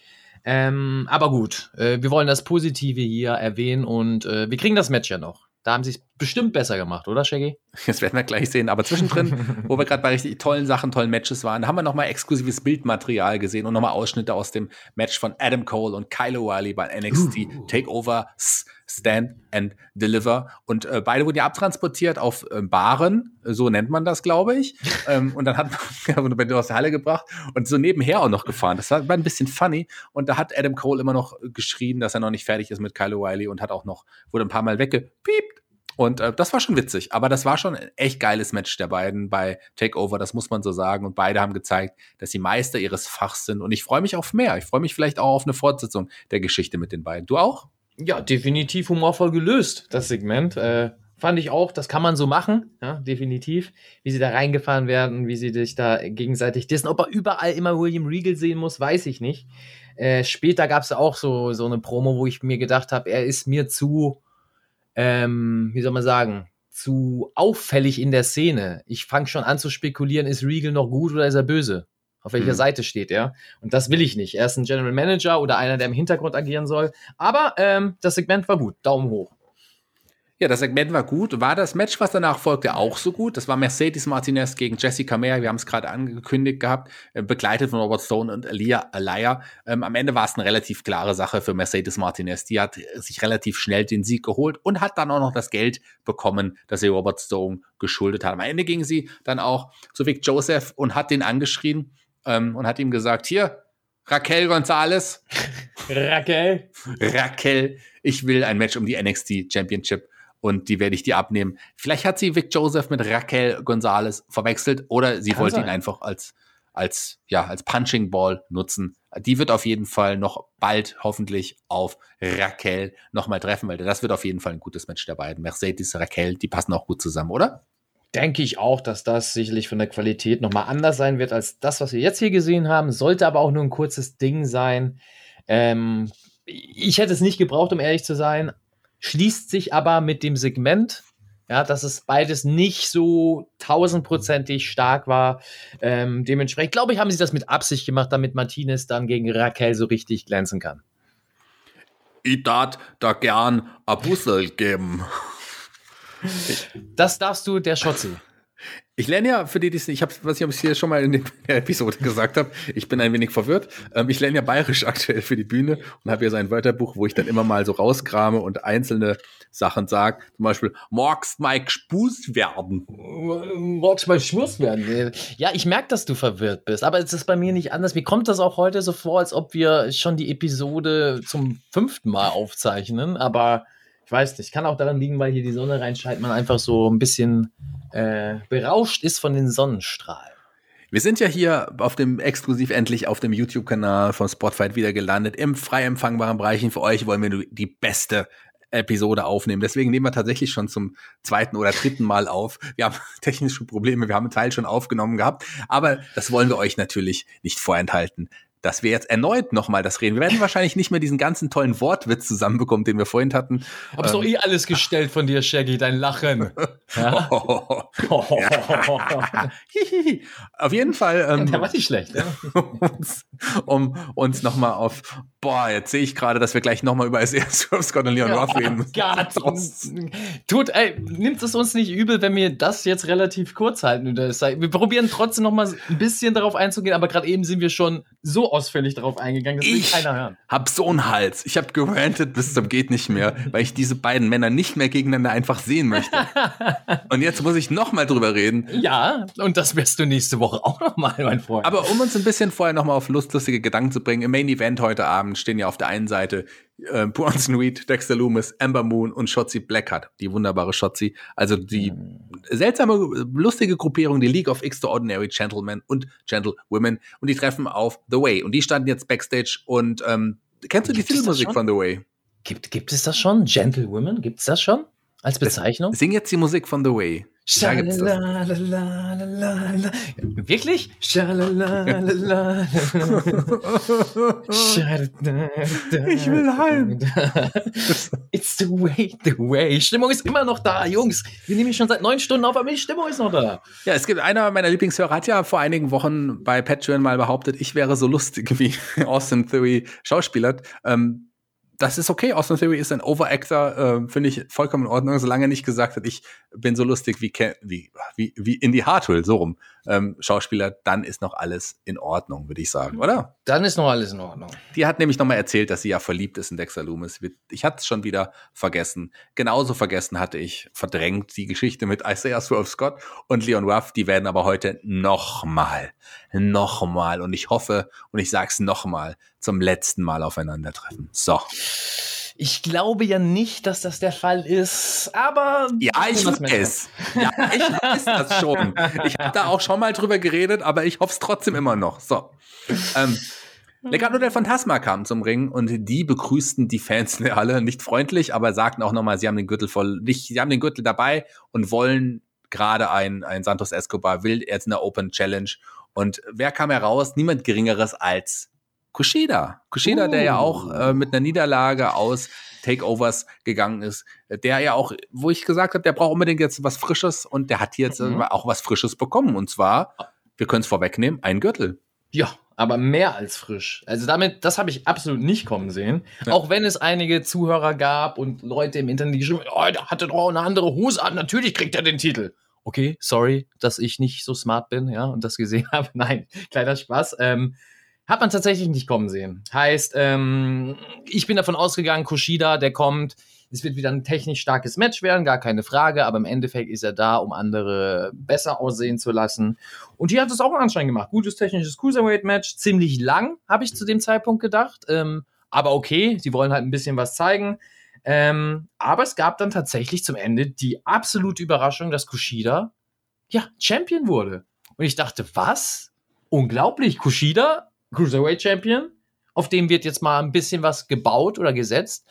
Ähm, aber gut, äh, wir wollen das Positive hier erwähnen und äh, wir kriegen das Match ja noch. Da haben sie es bestimmt besser gemacht, oder Shaggy? Das werden wir gleich sehen. Aber zwischendrin, wo wir gerade bei richtig tollen Sachen, tollen Matches waren, haben wir nochmal exklusives Bildmaterial gesehen und nochmal Ausschnitte aus dem Match von Adam Cole und Kyle O'Reilly bei NXT uh. Takeover Stand and Deliver. Und äh, beide wurden ja abtransportiert auf äh, Baren, so nennt man das, glaube ich. ähm, und dann hat man ja, aus der Halle gebracht und so nebenher auch noch gefahren. Das war, ein bisschen funny. Und da hat Adam Cole immer noch geschrien, dass er noch nicht fertig ist mit Kyle O'Reilly und hat auch noch, wurde ein paar Mal weggepiept und äh, das war schon witzig. Aber das war schon ein echt geiles Match der beiden bei Takeover, das muss man so sagen. Und beide haben gezeigt, dass sie Meister ihres Fachs sind. Und ich freue mich auf mehr. Ich freue mich vielleicht auch auf eine Fortsetzung der Geschichte mit den beiden. Du auch? Ja, definitiv humorvoll gelöst, das Segment. Äh, fand ich auch, das kann man so machen, ja, definitiv. Wie sie da reingefahren werden, wie sie sich da gegenseitig dissen. Ob er überall immer William Regal sehen muss, weiß ich nicht. Äh, später gab es auch so, so eine Promo, wo ich mir gedacht habe, er ist mir zu ähm, wie soll man sagen, zu auffällig in der Szene. Ich fange schon an zu spekulieren, ist Regal noch gut oder ist er böse? Auf welcher mhm. Seite steht er? Und das will ich nicht. Er ist ein General Manager oder einer, der im Hintergrund agieren soll. Aber ähm, das Segment war gut. Daumen hoch. Ja, das Segment war gut. War das Match, was danach folgte, auch so gut? Das war Mercedes Martinez gegen Jessica Meyer. Wir haben es gerade angekündigt gehabt, äh, begleitet von Robert Stone und Alia Alaya. Ähm, am Ende war es eine relativ klare Sache für Mercedes Martinez. Die hat sich relativ schnell den Sieg geholt und hat dann auch noch das Geld bekommen, das sie Robert Stone geschuldet hat. Am Ende ging sie dann auch zu Vic Joseph und hat den angeschrien ähm, und hat ihm gesagt, hier, Raquel Gonzalez. Raquel. Raquel, ich will ein Match um die NXT Championship und die werde ich dir abnehmen. Vielleicht hat sie Vic Joseph mit Raquel Gonzalez verwechselt oder sie Kann wollte sein. ihn einfach als, als, ja, als Punching Ball nutzen. Die wird auf jeden Fall noch bald hoffentlich auf Raquel nochmal treffen, weil das wird auf jeden Fall ein gutes Match der beiden. Mercedes, Raquel, die passen auch gut zusammen, oder? denke ich auch, dass das sicherlich von der Qualität nochmal anders sein wird als das, was wir jetzt hier gesehen haben. Sollte aber auch nur ein kurzes Ding sein. Ähm, ich hätte es nicht gebraucht, um ehrlich zu sein schließt sich aber mit dem Segment, ja, dass es beides nicht so tausendprozentig stark war. Ähm, dementsprechend, glaube ich, haben sie das mit Absicht gemacht, damit Martinez dann gegen Raquel so richtig glänzen kann. Ich darf da gern ein Bussel geben. Das darfst du der Schotzi. Ich lerne ja, für die, die ich habe, was ich hier schon mal in der Episode gesagt habe, ich bin ein wenig verwirrt. Ähm, ich lerne ja Bayerisch aktuell für die Bühne und habe hier so ein Wörterbuch, wo ich dann immer mal so rauskrame und einzelne Sachen sage. Zum Beispiel, morgst Mike Spus werden. Morgst Mike Spus werden. Ja, ich merke, dass du verwirrt bist, aber es ist bei mir nicht anders. Mir kommt das auch heute so vor, als ob wir schon die Episode zum fünften Mal aufzeichnen, aber ich weiß nicht, kann auch daran liegen, weil hier die Sonne reinscheint, man einfach so ein bisschen äh, berauscht ist von den Sonnenstrahlen. Wir sind ja hier auf dem exklusiv endlich auf dem YouTube-Kanal von Spotfight wieder gelandet im frei empfangbaren Bereich. Und für euch wollen wir die beste Episode aufnehmen. Deswegen nehmen wir tatsächlich schon zum zweiten oder dritten Mal auf. Wir haben technische Probleme, wir haben einen Teil schon aufgenommen gehabt, aber das wollen wir euch natürlich nicht vorenthalten dass wir jetzt erneut nochmal das reden. Wir werden wahrscheinlich nicht mehr diesen ganzen tollen Wortwitz zusammenbekommen, den wir vorhin hatten. Hab's ähm, doch eh alles gestellt von dir, Shaggy, dein Lachen. Ja? Oh, ja. Auf jeden Fall. Ähm, Der war nicht schlecht. Ja? um uns nochmal auf Boah, jetzt sehe ich gerade, dass wir gleich nochmal über Isaiah Scott und Leon Ja, Ruff reden müssen. Gott. Tut, ey, nimmt es uns nicht übel, wenn wir das jetzt relativ kurz halten. Wir probieren trotzdem noch mal ein bisschen darauf einzugehen, aber gerade eben sind wir schon so ausführlich darauf eingegangen, das will Ich keiner hören. hab so einen Hals. Ich habe gerantet bis zum geht nicht mehr, weil ich diese beiden Männer nicht mehr gegeneinander einfach sehen möchte. Und jetzt muss ich nochmal drüber reden. Ja, und das wirst du nächste Woche auch noch mal, mein Freund. Aber um uns ein bisschen vorher nochmal auf lustige Gedanken zu bringen, im Main Event heute Abend stehen ja auf der einen Seite äh, Bronson Reed, Dexter Loomis, Amber Moon und Shotzi Blackheart, die wunderbare Shotzi. Also die seltsame, lustige Gruppierung, die League of Extraordinary Gentlemen und Gentlewomen. Und die treffen auf The Way. Und die standen jetzt Backstage und ähm, kennst du die Gibt Titelmusik schon? von The Way? gibt, gibt es das schon? Gentlewomen? Gibt es das schon? Als Bezeichnung? Sing jetzt die Musik von The Way. Da. Schalalalala. Wirklich? Schalalalala. Ich will heim. It's the way, the way. Stimmung ist immer noch da, Jungs. Wir nehmen schon seit neun Stunden auf, aber die Stimmung ist noch da. Ja, es gibt einer meiner Lieblingshörer hat ja vor einigen Wochen bei Patreon mal behauptet, ich wäre so lustig wie Austin Theory Schauspieler. Ähm, das ist okay. Austin Theory ist ein Overactor, äh, finde ich vollkommen in Ordnung, solange er nicht gesagt hat, ich bin so lustig wie Ken, wie, wie, wie Indy Hartwell, so rum, ähm, Schauspieler, dann ist noch alles in Ordnung, würde ich sagen, oder? Dann ist noch alles in Ordnung. Die hat nämlich nochmal erzählt, dass sie ja verliebt ist in Dexter Loomis. Ich hatte es schon wieder vergessen. Genauso vergessen hatte ich verdrängt die Geschichte mit Isaiah Swerve Scott und Leon Ruff. Die werden aber heute nochmal, nochmal und ich hoffe und ich sag's nochmal zum letzten Mal aufeinandertreffen. So. Ich glaube ja nicht, dass das der Fall ist, aber. Ja, ich weiß. Ja, ich weiß das schon. Ich habe da auch schon mal drüber geredet, aber ich hoffe es trotzdem immer noch. So. Ähm, Legado del Phantasma kam zum Ring und die begrüßten die Fans alle nicht freundlich, aber sagten auch nochmal, sie haben den Gürtel voll, nicht, sie haben den Gürtel dabei und wollen gerade ein, ein Santos Escobar will jetzt eine Open Challenge. Und wer kam heraus? Niemand Geringeres als Kushida. Kushida, der ja auch äh, mit einer Niederlage aus Takeovers gegangen ist, der ja auch, wo ich gesagt habe, der braucht unbedingt jetzt was Frisches und der hat jetzt Mhm. auch was Frisches bekommen. Und zwar, wir können es vorwegnehmen, ein Gürtel. Ja, aber mehr als frisch. Also damit, das habe ich absolut nicht kommen sehen. Ja. Auch wenn es einige Zuhörer gab und Leute im Internet die geschrieben, haben, oh, der hatte doch auch eine andere Hose an, natürlich kriegt er den Titel. Okay, sorry, dass ich nicht so smart bin, ja, und das gesehen habe. Nein, kleiner Spaß. Ähm, hat man tatsächlich nicht kommen sehen. Heißt, ähm, ich bin davon ausgegangen, Kushida, der kommt, es wird wieder ein technisch starkes Match werden, gar keine Frage, aber im Endeffekt ist er da, um andere besser aussehen zu lassen. Und hier hat es auch anscheinend gemacht. Gutes technisches Cruiserweight-Match, ziemlich lang, habe ich zu dem Zeitpunkt gedacht. Ähm, aber okay, sie wollen halt ein bisschen was zeigen. Ähm, aber es gab dann tatsächlich zum Ende die absolute Überraschung, dass Kushida ja Champion wurde. Und ich dachte, was? Unglaublich, Kushida, Cruiserweight Champion. Auf dem wird jetzt mal ein bisschen was gebaut oder gesetzt.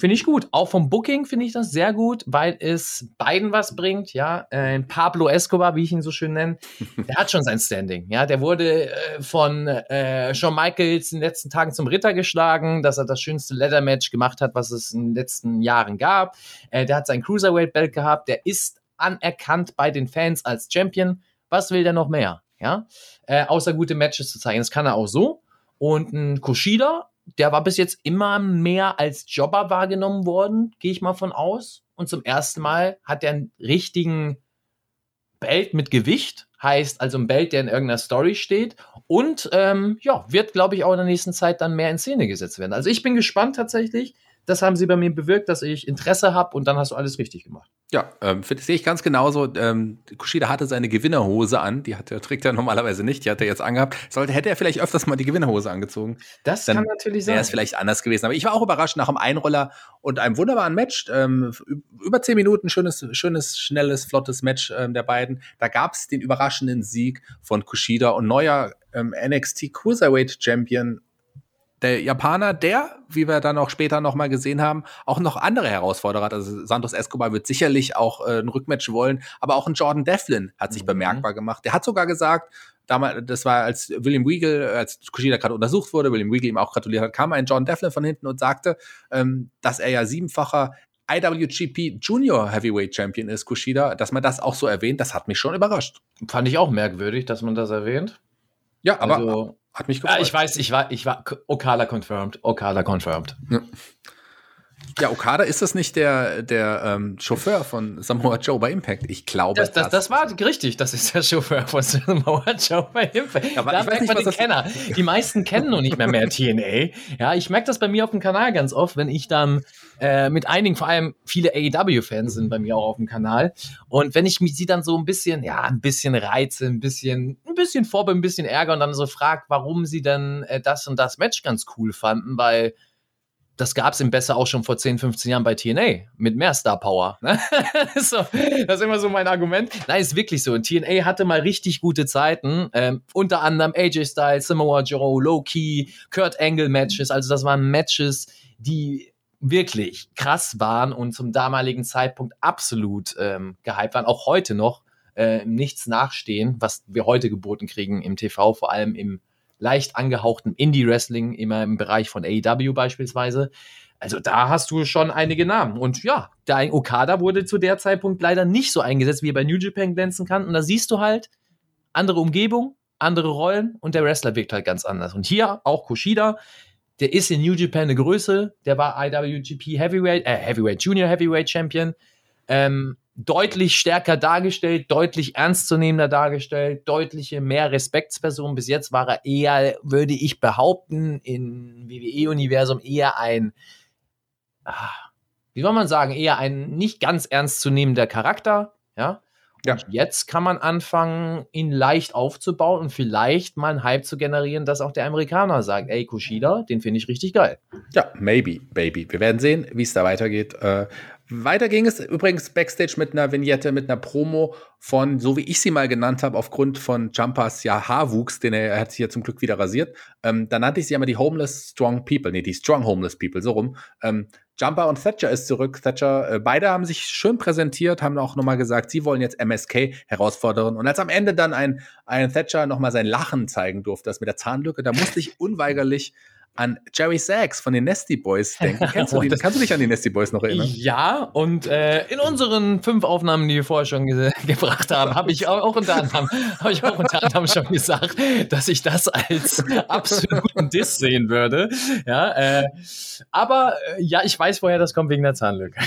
Finde ich gut. Auch vom Booking finde ich das sehr gut, weil es beiden was bringt. Ja, äh, Pablo Escobar, wie ich ihn so schön nenne, der hat schon sein Standing. Ja, der wurde äh, von äh, Shawn Michaels in den letzten Tagen zum Ritter geschlagen, dass er das schönste Leather Match gemacht hat, was es in den letzten Jahren gab. Äh, der hat sein Cruiserweight Belt gehabt. Der ist anerkannt bei den Fans als Champion. Was will der noch mehr? Ja, äh, außer gute Matches zu zeigen. Das kann er auch so. Und ein Kushida, der war bis jetzt immer mehr als Jobber wahrgenommen worden, gehe ich mal von aus. Und zum ersten Mal hat er einen richtigen Belt mit Gewicht, heißt also ein Belt, der in irgendeiner Story steht. Und ähm, ja, wird, glaube ich, auch in der nächsten Zeit dann mehr in Szene gesetzt werden. Also ich bin gespannt tatsächlich. Das haben sie bei mir bewirkt, dass ich Interesse habe und dann hast du alles richtig gemacht. Ja, ähm, sehe ich ganz genauso. Ähm, Kushida hatte seine Gewinnerhose an, die hat er, trägt er normalerweise nicht, die hat er jetzt angehabt. Sollte, hätte er vielleicht öfters mal die Gewinnerhose angezogen. Das Dann kann natürlich sein. wäre es vielleicht anders gewesen. Aber ich war auch überrascht nach einem Einroller und einem wunderbaren Match. Ähm, über zehn Minuten, schönes, schönes, schnelles, flottes Match ähm, der beiden. Da gab es den überraschenden Sieg von Kushida und neuer ähm, NXT Cruiserweight Champion. Der Japaner, der, wie wir dann auch später noch mal gesehen haben, auch noch andere Herausforderer hat. Also Santos Escobar wird sicherlich auch äh, ein Rückmatch wollen, aber auch ein Jordan Devlin hat sich Mhm. bemerkbar gemacht. Der hat sogar gesagt, damals, das war als William Regal, als Kushida gerade untersucht wurde, William Regal ihm auch gratuliert hat, kam ein John Devlin von hinten und sagte, ähm, dass er ja siebenfacher IWGP Junior Heavyweight Champion ist, Kushida, dass man das auch so erwähnt, das hat mich schon überrascht. Fand ich auch merkwürdig, dass man das erwähnt. Ja, aber Also, Hat mich gefreut. Ja, ich weiß, ich war, ich war, Okada confirmed, Okada confirmed. Ja. Ja, Okada ist das nicht der, der ähm, Chauffeur von Samoa Joe bei Impact? Ich glaube. Das, das, das war richtig, das ist der Chauffeur von Samoa Joe bei Impact. Ja, aber da ich weiß nicht, was den Kenner. Die meisten kennen noch nicht mehr mehr TNA. Ja, ich merke das bei mir auf dem Kanal ganz oft, wenn ich dann äh, mit einigen, vor allem viele AEW-Fans sind bei mir auch auf dem Kanal. Und wenn ich mich sie dann so ein bisschen, ja, ein bisschen reize, ein bisschen, ein bisschen vorbe, ein bisschen ärger und dann so frag, warum sie denn äh, das und das Match ganz cool fanden, weil das gab es im Besser auch schon vor 10, 15 Jahren bei TNA mit mehr Star Power. Ne? so, das ist immer so mein Argument. Nein, ist wirklich so. Und TNA hatte mal richtig gute Zeiten. Ähm, unter anderem AJ Styles, Samoa Joe, Low Key, Kurt Angle Matches. Also das waren Matches, die wirklich krass waren und zum damaligen Zeitpunkt absolut ähm, gehypt waren. Auch heute noch äh, nichts nachstehen, was wir heute geboten kriegen im TV, vor allem im leicht angehauchtem Indie-Wrestling, immer im Bereich von AEW beispielsweise. Also da hast du schon einige Namen. Und ja, der Okada wurde zu der Zeitpunkt leider nicht so eingesetzt, wie er bei New Japan glänzen kann. Und da siehst du halt andere Umgebung, andere Rollen und der Wrestler wirkt halt ganz anders. Und hier auch Kushida, der ist in New Japan eine Größe, der war IWGP Heavyweight, äh, Heavyweight Junior Heavyweight Champion. Ähm, deutlich stärker dargestellt, deutlich ernstzunehmender dargestellt, deutliche mehr Respektsperson. Bis jetzt war er eher, würde ich behaupten, im WWE-Universum eher ein, ah, wie soll man sagen, eher ein nicht ganz ernstzunehmender Charakter, ja. Ja. Jetzt kann man anfangen, ihn leicht aufzubauen und vielleicht mal einen Hype zu generieren, dass auch der Amerikaner sagt, ey, Kushida, den finde ich richtig geil. Ja, maybe, baby. Wir werden sehen, wie es da weitergeht. Äh, weiter ging es übrigens backstage mit einer Vignette, mit einer Promo von, so wie ich sie mal genannt habe, aufgrund von Jumpers ja Haarwuchs, den er, er hat sich ja zum Glück wieder rasiert. Ähm, da nannte ich sie immer die Homeless Strong People, nee, die Strong Homeless People, so rum. Ähm, Jumper und Thatcher ist zurück. Thatcher, äh, beide haben sich schön präsentiert, haben auch nochmal gesagt, sie wollen jetzt MSK herausfordern. Und als am Ende dann ein, ein Thatcher nochmal sein Lachen zeigen durfte, das mit der Zahnlücke, da musste ich unweigerlich an Jerry Sachs von den Nasty Boys denken. Kennst du die, kannst du dich an die Nasty Boys noch erinnern? Ja, und äh, in unseren fünf Aufnahmen, die wir vorher schon ge gebracht haben, habe ich auch, unter anderem, hab ich auch unter anderem schon gesagt, dass ich das als absoluten Diss sehen würde. Ja, äh, aber äh, ja, ich weiß, woher das kommt wegen der Zahnlücke.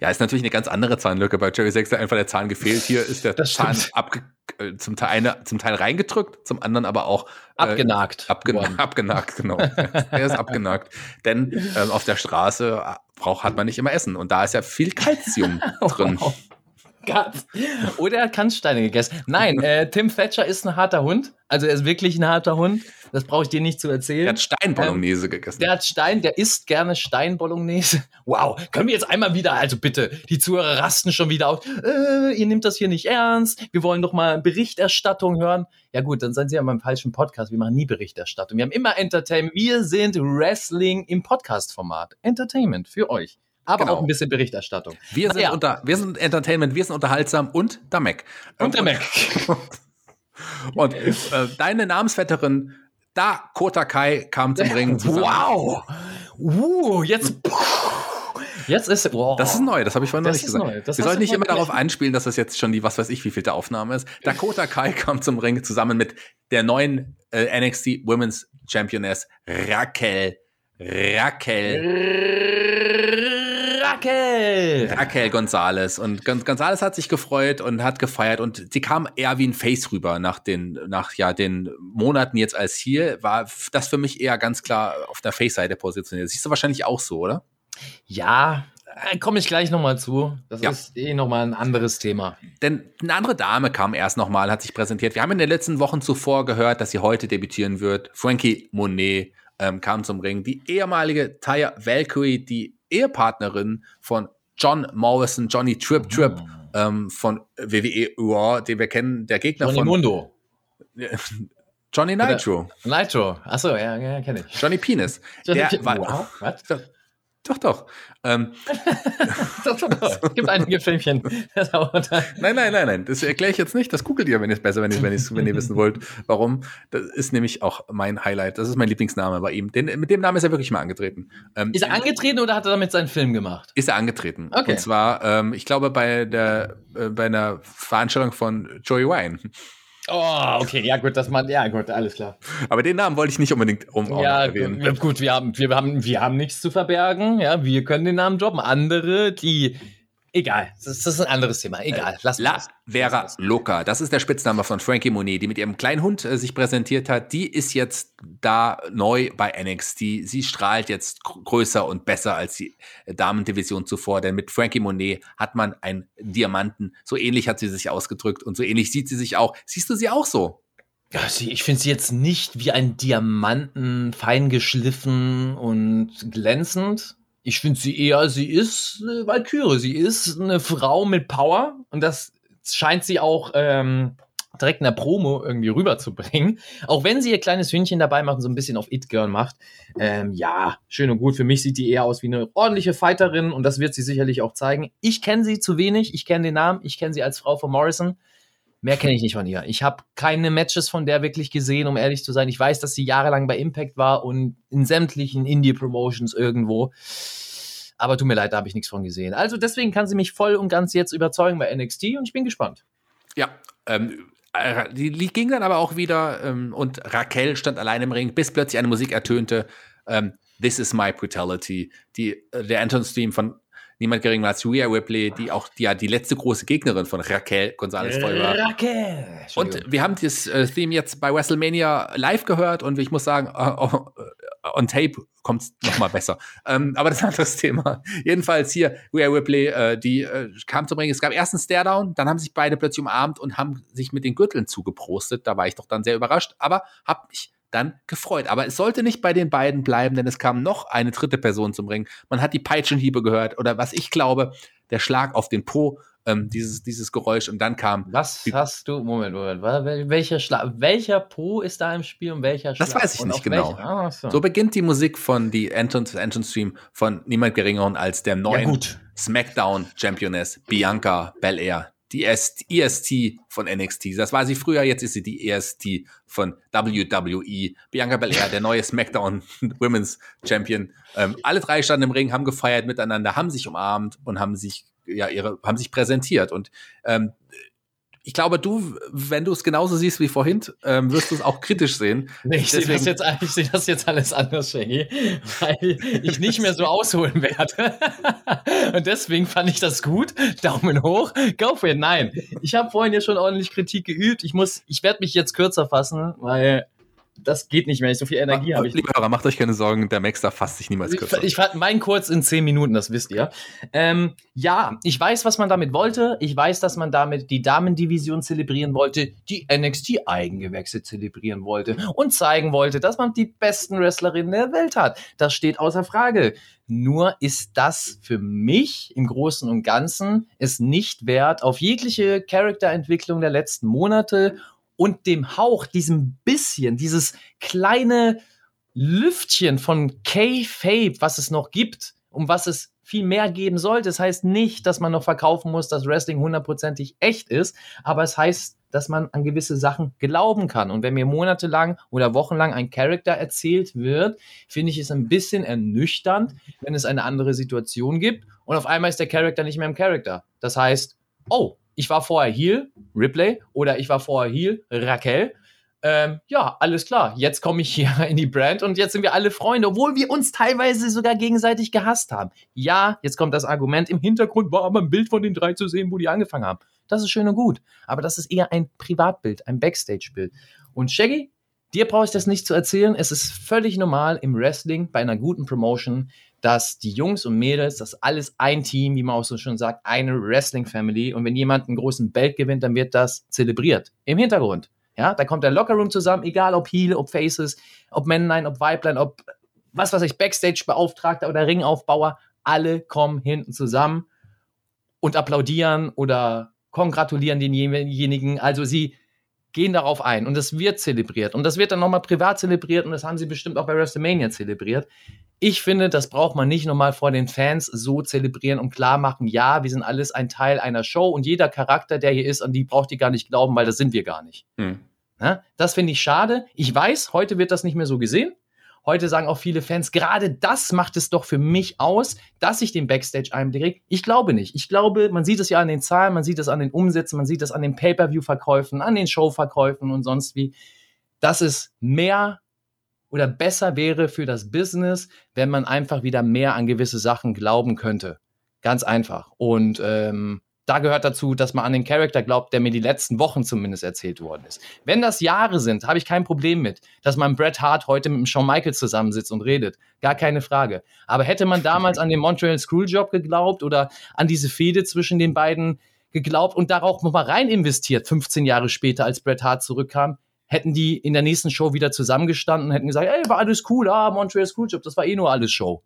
Ja, ist natürlich eine ganz andere Zahnlücke. Bei Jerry Sachs einfach der Zahn gefehlt. Hier ist der das Zahn abge äh, zum, Teil eine, zum Teil reingedrückt, zum anderen aber auch äh, abgenagt. Abgen wow. Abgenagt, genau. er ist abgenagt. Denn äh, auf der Straße braucht, hat man nicht immer Essen. Und da ist ja viel Kalzium drin. Wow. Gott. Oder er hat Kannsteine gegessen. Nein, äh, Tim Thatcher ist ein harter Hund. Also er ist wirklich ein harter Hund. Das brauche ich dir nicht zu erzählen. Der hat Steinbolognese ähm, gegessen. Der hat Stein, der isst gerne Steinbolognese. Wow, können wir jetzt einmal wieder, also bitte, die Zuhörer rasten schon wieder auf. Äh, ihr nehmt das hier nicht ernst. Wir wollen doch mal Berichterstattung hören. Ja gut, dann seid ihr ja beim falschen Podcast. Wir machen nie Berichterstattung. Wir haben immer Entertainment. Wir sind Wrestling im Podcast-Format. Entertainment für euch aber genau. auch ein bisschen Berichterstattung. Wir sind, ja. unter, wir sind Entertainment, wir sind unterhaltsam und der Mac. Und der Mac. und äh, deine Namensvetterin Dakota Kai kam zum Ring. Wow! Uh, jetzt. Jetzt ist wow. Das ist neu, das habe ich vorhin noch nicht gesagt. Wir sollten nicht immer darauf einspielen, dass das jetzt schon die was weiß ich wie vielte Aufnahme ist. Dakota Kai kam zum Ring zusammen mit der neuen äh, NXT Women's Championess Raquel Raquel Raquel! Raquel Gonzalez. Und Gonzalez hat sich gefreut und hat gefeiert und sie kam eher wie ein Face rüber nach den, nach ja, den Monaten jetzt als hier, war das für mich eher ganz klar auf der Face-Seite positioniert. siehst du wahrscheinlich auch so, oder? Ja, äh, komme ich gleich nochmal zu. Das ja. ist eh nochmal ein anderes Thema. Denn eine andere Dame kam erst nochmal, hat sich präsentiert. Wir haben in den letzten Wochen zuvor gehört, dass sie heute debütieren wird. Frankie Monet ähm, kam zum Ring. Die ehemalige Taya Valkyrie, die Ehepartnerin von John Morrison, Johnny Trip Trip oh. ähm, von WWE Raw, den wir kennen, der Gegner Johnny von Mundo. Johnny Nitro. Nitro, achso, ja, ja kenne ich. Johnny Penis. Johnny der P war, wow, was? Doch, doch. Ähm, doch, doch. Es gibt einige Filmchen. nein, nein, nein, nein. Das erkläre ich jetzt nicht. Das googelt ihr, wenn ihr es besser, wenn ihr, wenn, wenn ihr wissen wollt, warum. Das ist nämlich auch mein Highlight. Das ist mein Lieblingsname bei ihm. Den, mit dem Namen ist er wirklich mal angetreten. Ähm, ist er angetreten oder hat er damit seinen Film gemacht? Ist er angetreten. Okay. Und zwar, ähm, ich glaube, bei der, äh, bei einer Veranstaltung von Joey Wine. Oh, okay, ja gut, dass man, ja gut, alles klar. Aber den Namen wollte ich nicht unbedingt um Ja, erwähnen. gut, wir haben, wir haben, wir haben nichts zu verbergen. Ja, wir können den Namen droppen. Andere, die Egal, das, das, ist ein anderes Thema. Egal, äh, lass La Vera Loca, das ist der Spitzname von Frankie Monet, die mit ihrem kleinen Hund äh, sich präsentiert hat. Die ist jetzt da neu bei NXT. Sie strahlt jetzt größer und besser als die äh, Damendivision zuvor, denn mit Frankie Monet hat man einen Diamanten. So ähnlich hat sie sich ausgedrückt und so ähnlich sieht sie sich auch. Siehst du sie auch so? Ja, ich finde sie jetzt nicht wie ein Diamanten, fein geschliffen und glänzend ich finde sie eher, sie ist eine Valkyrie. Sie ist eine Frau mit Power und das scheint sie auch ähm, direkt in der Promo irgendwie rüberzubringen. Auch wenn sie ihr kleines Hündchen dabei macht und so ein bisschen auf It-Girl macht. Ähm, ja, schön und gut. Für mich sieht die eher aus wie eine ordentliche Fighterin und das wird sie sicherlich auch zeigen. Ich kenne sie zu wenig. Ich kenne den Namen. Ich kenne sie als Frau von Morrison. Mehr kenne ich nicht von ihr. Ich habe keine Matches von der wirklich gesehen, um ehrlich zu sein. Ich weiß, dass sie jahrelang bei Impact war und in sämtlichen Indie-Promotions irgendwo. Aber tut mir leid, da habe ich nichts von gesehen. Also deswegen kann sie mich voll und ganz jetzt überzeugen bei NXT und ich bin gespannt. Ja, ähm, äh, die, ging dann aber auch wieder ähm, und Raquel stand allein im Ring, bis plötzlich eine Musik ertönte. Ähm, This is my brutality. Die, äh, der Anton-Stream von niemand geringer als Rhea Ripley, die auch die, ja die letzte große Gegnerin von Raquel González voll war. Raquel! Und wir haben das äh, Theme jetzt bei WrestleMania live gehört und ich muss sagen, uh, on Tape kommt es nochmal besser. ähm, aber das ist ein anderes Thema. Jedenfalls hier, Rhea Ripley, äh, die äh, kam zum Ring. Es gab erst einen Staredown, dann haben sich beide plötzlich umarmt und haben sich mit den Gürteln zugeprostet. Da war ich doch dann sehr überrascht, aber hab mich dann gefreut. Aber es sollte nicht bei den beiden bleiben, denn es kam noch eine dritte Person zum Ring. Man hat die Peitschenhiebe gehört oder was ich glaube, der Schlag auf den Po, ähm, dieses, dieses Geräusch und dann kam. Was hast du? Moment, Moment. Welcher Schlag? Welcher Po ist da im Spiel und welcher Schlag? Das weiß ich nicht genau. Ah, so. so. beginnt die Musik von die Entrance, Entrance Stream von niemand geringeren als der neuen ja, SmackDown Championess Bianca Belair die EST von NXT. Das war sie früher, jetzt ist sie die EST von WWE. Bianca Belair, der neue SmackDown Women's Champion. Ähm, alle drei standen im Ring, haben gefeiert miteinander, haben sich umarmt und haben sich ja ihre haben sich präsentiert und ähm, ich glaube, du, wenn du es genauso siehst wie vorhin, ähm, wirst du es auch kritisch sehen. Nee, ich sehe das, jetzt, ich seh das jetzt alles anders, Shaggy, weil ich nicht mehr so ausholen werde. Und deswegen fand ich das gut. Daumen hoch, go for it. Nein, ich habe vorhin ja schon ordentlich Kritik geübt. Ich muss, ich werde mich jetzt kürzer fassen, weil das geht nicht mehr. So viel Energie habe ich. Liebe Hörer, macht euch keine Sorgen, der Maxter fasst sich niemals kürzer. Ich, ich mein kurz in zehn Minuten, das wisst ihr. Ähm, ja, ich weiß, was man damit wollte. Ich weiß, dass man damit die Damendivision zelebrieren wollte, die NXT-Eigengewächse zelebrieren wollte und zeigen wollte, dass man die besten Wrestlerinnen der Welt hat. Das steht außer Frage. Nur ist das für mich im Großen und Ganzen es nicht wert, auf jegliche Charakterentwicklung der letzten Monate und dem Hauch, diesem bisschen, dieses kleine Lüftchen von K-Fape, was es noch gibt, um was es viel mehr geben sollte. Das heißt nicht, dass man noch verkaufen muss, dass Wrestling hundertprozentig echt ist, aber es heißt, dass man an gewisse Sachen glauben kann. Und wenn mir monatelang oder wochenlang ein Charakter erzählt wird, finde ich es ein bisschen ernüchternd, wenn es eine andere Situation gibt und auf einmal ist der Charakter nicht mehr im Charakter. Das heißt, oh, ich war vorher Heal, Ripley, oder ich war vorher Heal, Raquel. Ähm, ja, alles klar. Jetzt komme ich hier in die Brand und jetzt sind wir alle Freunde, obwohl wir uns teilweise sogar gegenseitig gehasst haben. Ja, jetzt kommt das Argument, im Hintergrund war aber ein Bild von den drei zu sehen, wo die angefangen haben. Das ist schön und gut. Aber das ist eher ein Privatbild, ein Backstage-Bild. Und Shaggy, dir brauche ich das nicht zu erzählen. Es ist völlig normal im Wrestling bei einer guten Promotion, dass die Jungs und Mädels, das alles ein Team, wie man auch so schon sagt, eine Wrestling-Family. Und wenn jemand einen großen Belt gewinnt, dann wird das zelebriert. Im Hintergrund. Ja, da kommt der Lockerroom zusammen, egal ob Heel, ob Faces, ob Männlein, ob Weiblein, ob was weiß ich, Backstage-Beauftragter oder Ringaufbauer. Alle kommen hinten zusammen und applaudieren oder kongratulieren denjenigen. Also sie gehen darauf ein und das wird zelebriert und das wird dann nochmal privat zelebriert und das haben sie bestimmt auch bei WrestleMania zelebriert. Ich finde, das braucht man nicht nochmal vor den Fans so zelebrieren und klar machen, ja, wir sind alles ein Teil einer Show und jeder Charakter, der hier ist, an die braucht ihr gar nicht glauben, weil das sind wir gar nicht. Hm. Na, das finde ich schade. Ich weiß, heute wird das nicht mehr so gesehen. Heute sagen auch viele Fans, gerade das macht es doch für mich aus, dass ich den Backstage-Einblick kriege. Ich glaube nicht. Ich glaube, man sieht es ja an den Zahlen, man sieht es an den Umsätzen, man sieht es an den Pay-Per-View-Verkäufen, an den Show-Verkäufen und sonst wie, dass es mehr oder besser wäre für das Business, wenn man einfach wieder mehr an gewisse Sachen glauben könnte. Ganz einfach. Und ähm, da gehört dazu, dass man an den Charakter glaubt, der mir die letzten Wochen zumindest erzählt worden ist. Wenn das Jahre sind, habe ich kein Problem mit, dass man Bret Hart heute mit dem Shawn Michaels zusammensitzt und redet. Gar keine Frage. Aber hätte man damals an den Montreal Screwjob geglaubt oder an diese Fehde zwischen den beiden geglaubt und darauf nochmal rein investiert, 15 Jahre später, als Bret Hart zurückkam, hätten die in der nächsten Show wieder zusammengestanden hätten gesagt, ey, war alles cool, ah, Montreal Screwjob, das war eh nur alles Show.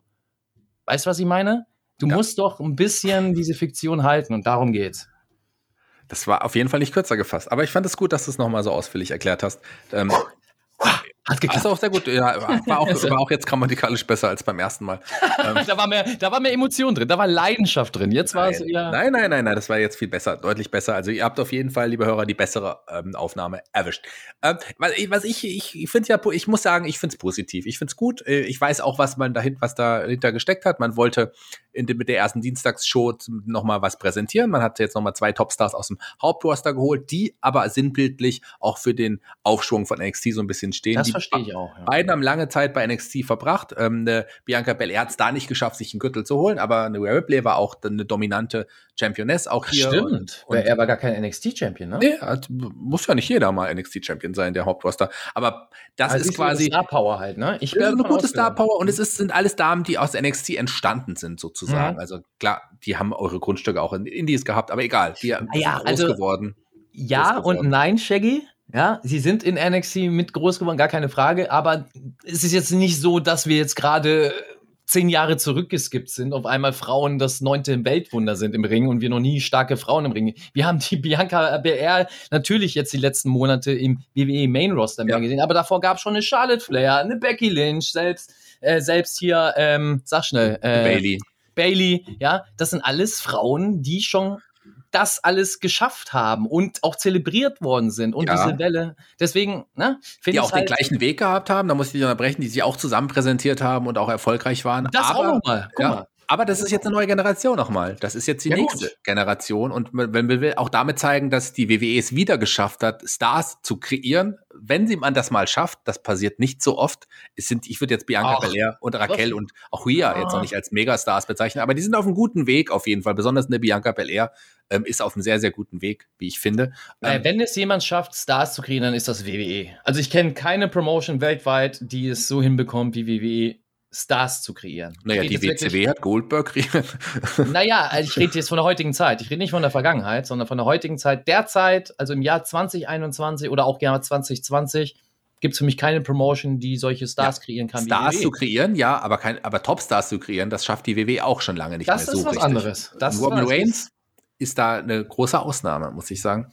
Weißt du, was ich meine? Du ja. musst doch ein bisschen diese Fiktion halten und darum geht's. Das war auf jeden Fall nicht kürzer gefasst. Aber ich fand es gut, dass du es nochmal so ausführlich erklärt hast. Ähm, hat geklappt. Ist auch sehr gut. Ja, war, auch, war auch jetzt grammatikalisch besser als beim ersten Mal. Ähm, da, war mehr, da war mehr Emotion drin, da war Leidenschaft drin. Jetzt war es eher. Nein, nein, nein, nein, das war jetzt viel besser, deutlich besser. Also ihr habt auf jeden Fall, liebe Hörer, die bessere ähm, Aufnahme erwischt. Ähm, was ich, ich, ich finde ja, ich muss sagen, ich finde es positiv. Ich finde es gut. Äh, ich weiß auch, was man dahin, was dahinter gesteckt hat. Man wollte in de, mit der ersten Dienstagsshow nochmal was präsentieren. Man hat jetzt nochmal zwei Topstars aus dem Hauptroster geholt, die aber sinnbildlich auch für den Aufschwung von NXT so ein bisschen stehen. Das verstehe ich auch. Ja. Beiden haben lange Zeit bei NXT verbracht. Ähm, ne, Bianca Belair hat es da nicht geschafft, sich einen Gürtel zu holen, aber eine Ripley war auch eine dominante Championess, auch hier. Stimmt. Und, und er war gar kein NXT-Champion, ne? Nee, hat, muss ja nicht jeder mal NXT-Champion sein, der Hauptroster. Aber das also ist quasi. Star Power halt, ne? Ich bin eine gute Star Power und es ist, sind alles Damen, die aus NXT entstanden sind, sozusagen. Mhm. Also klar, die haben eure Grundstücke auch in Indies gehabt, aber egal, die ah ja, sind groß also, geworden. Ja und nein, Shaggy. Ja, sie sind in NXT mit groß geworden, gar keine Frage. Aber es ist jetzt nicht so, dass wir jetzt gerade zehn Jahre zurückgeskippt sind, auf einmal Frauen das neunte Weltwunder sind im Ring und wir noch nie starke Frauen im Ring. Wir haben die Bianca BR natürlich jetzt die letzten Monate im WWE Main Roster ja. gesehen, aber davor gab es schon eine Charlotte Flair, eine Becky Lynch, selbst, äh, selbst hier, ähm, sag schnell, äh, Bailey. Bailey, ja, das sind alles Frauen, die schon das alles geschafft haben und auch zelebriert worden sind und ja. diese Welle. Deswegen, ne, Die auch halt den gleichen Weg gehabt haben, da muss ich dich unterbrechen, die sie auch zusammen präsentiert haben und auch erfolgreich waren. Das aber, auch nochmal. Guck ja. mal. Aber das ist jetzt eine neue Generation nochmal. Das ist jetzt die ja, nächste gut. Generation. Und wenn wir auch damit zeigen, dass die WWE es wieder geschafft hat, Stars zu kreieren, wenn sie man das mal schafft, das passiert nicht so oft. Es sind, ich würde jetzt Bianca Ach, Belair und Raquel was? und auch Rhea ah. jetzt noch nicht als Megastars bezeichnen, aber die sind auf einem guten Weg auf jeden Fall. Besonders eine Bianca Belair ähm, ist auf einem sehr, sehr guten Weg, wie ich finde. Äh, ähm, wenn es jemand schafft, Stars zu kreieren, dann ist das WWE. Also ich kenne keine Promotion weltweit, die es so hinbekommt wie WWE Stars zu kreieren. Naja, die WCW hat Goldberg kreiert. Naja, also ich rede jetzt von der heutigen Zeit. Ich rede nicht von der Vergangenheit, sondern von der heutigen Zeit. Derzeit, also im Jahr 2021 oder auch gerne 2020, gibt es für mich keine Promotion, die solche Stars ja, kreieren kann. Stars wie zu kreieren, ja, aber, kein, aber Top-Stars zu kreieren, das schafft die WW auch schon lange nicht das mehr so richtig. Das ist was anderes. Das Roman Reigns ist da eine große Ausnahme, muss ich sagen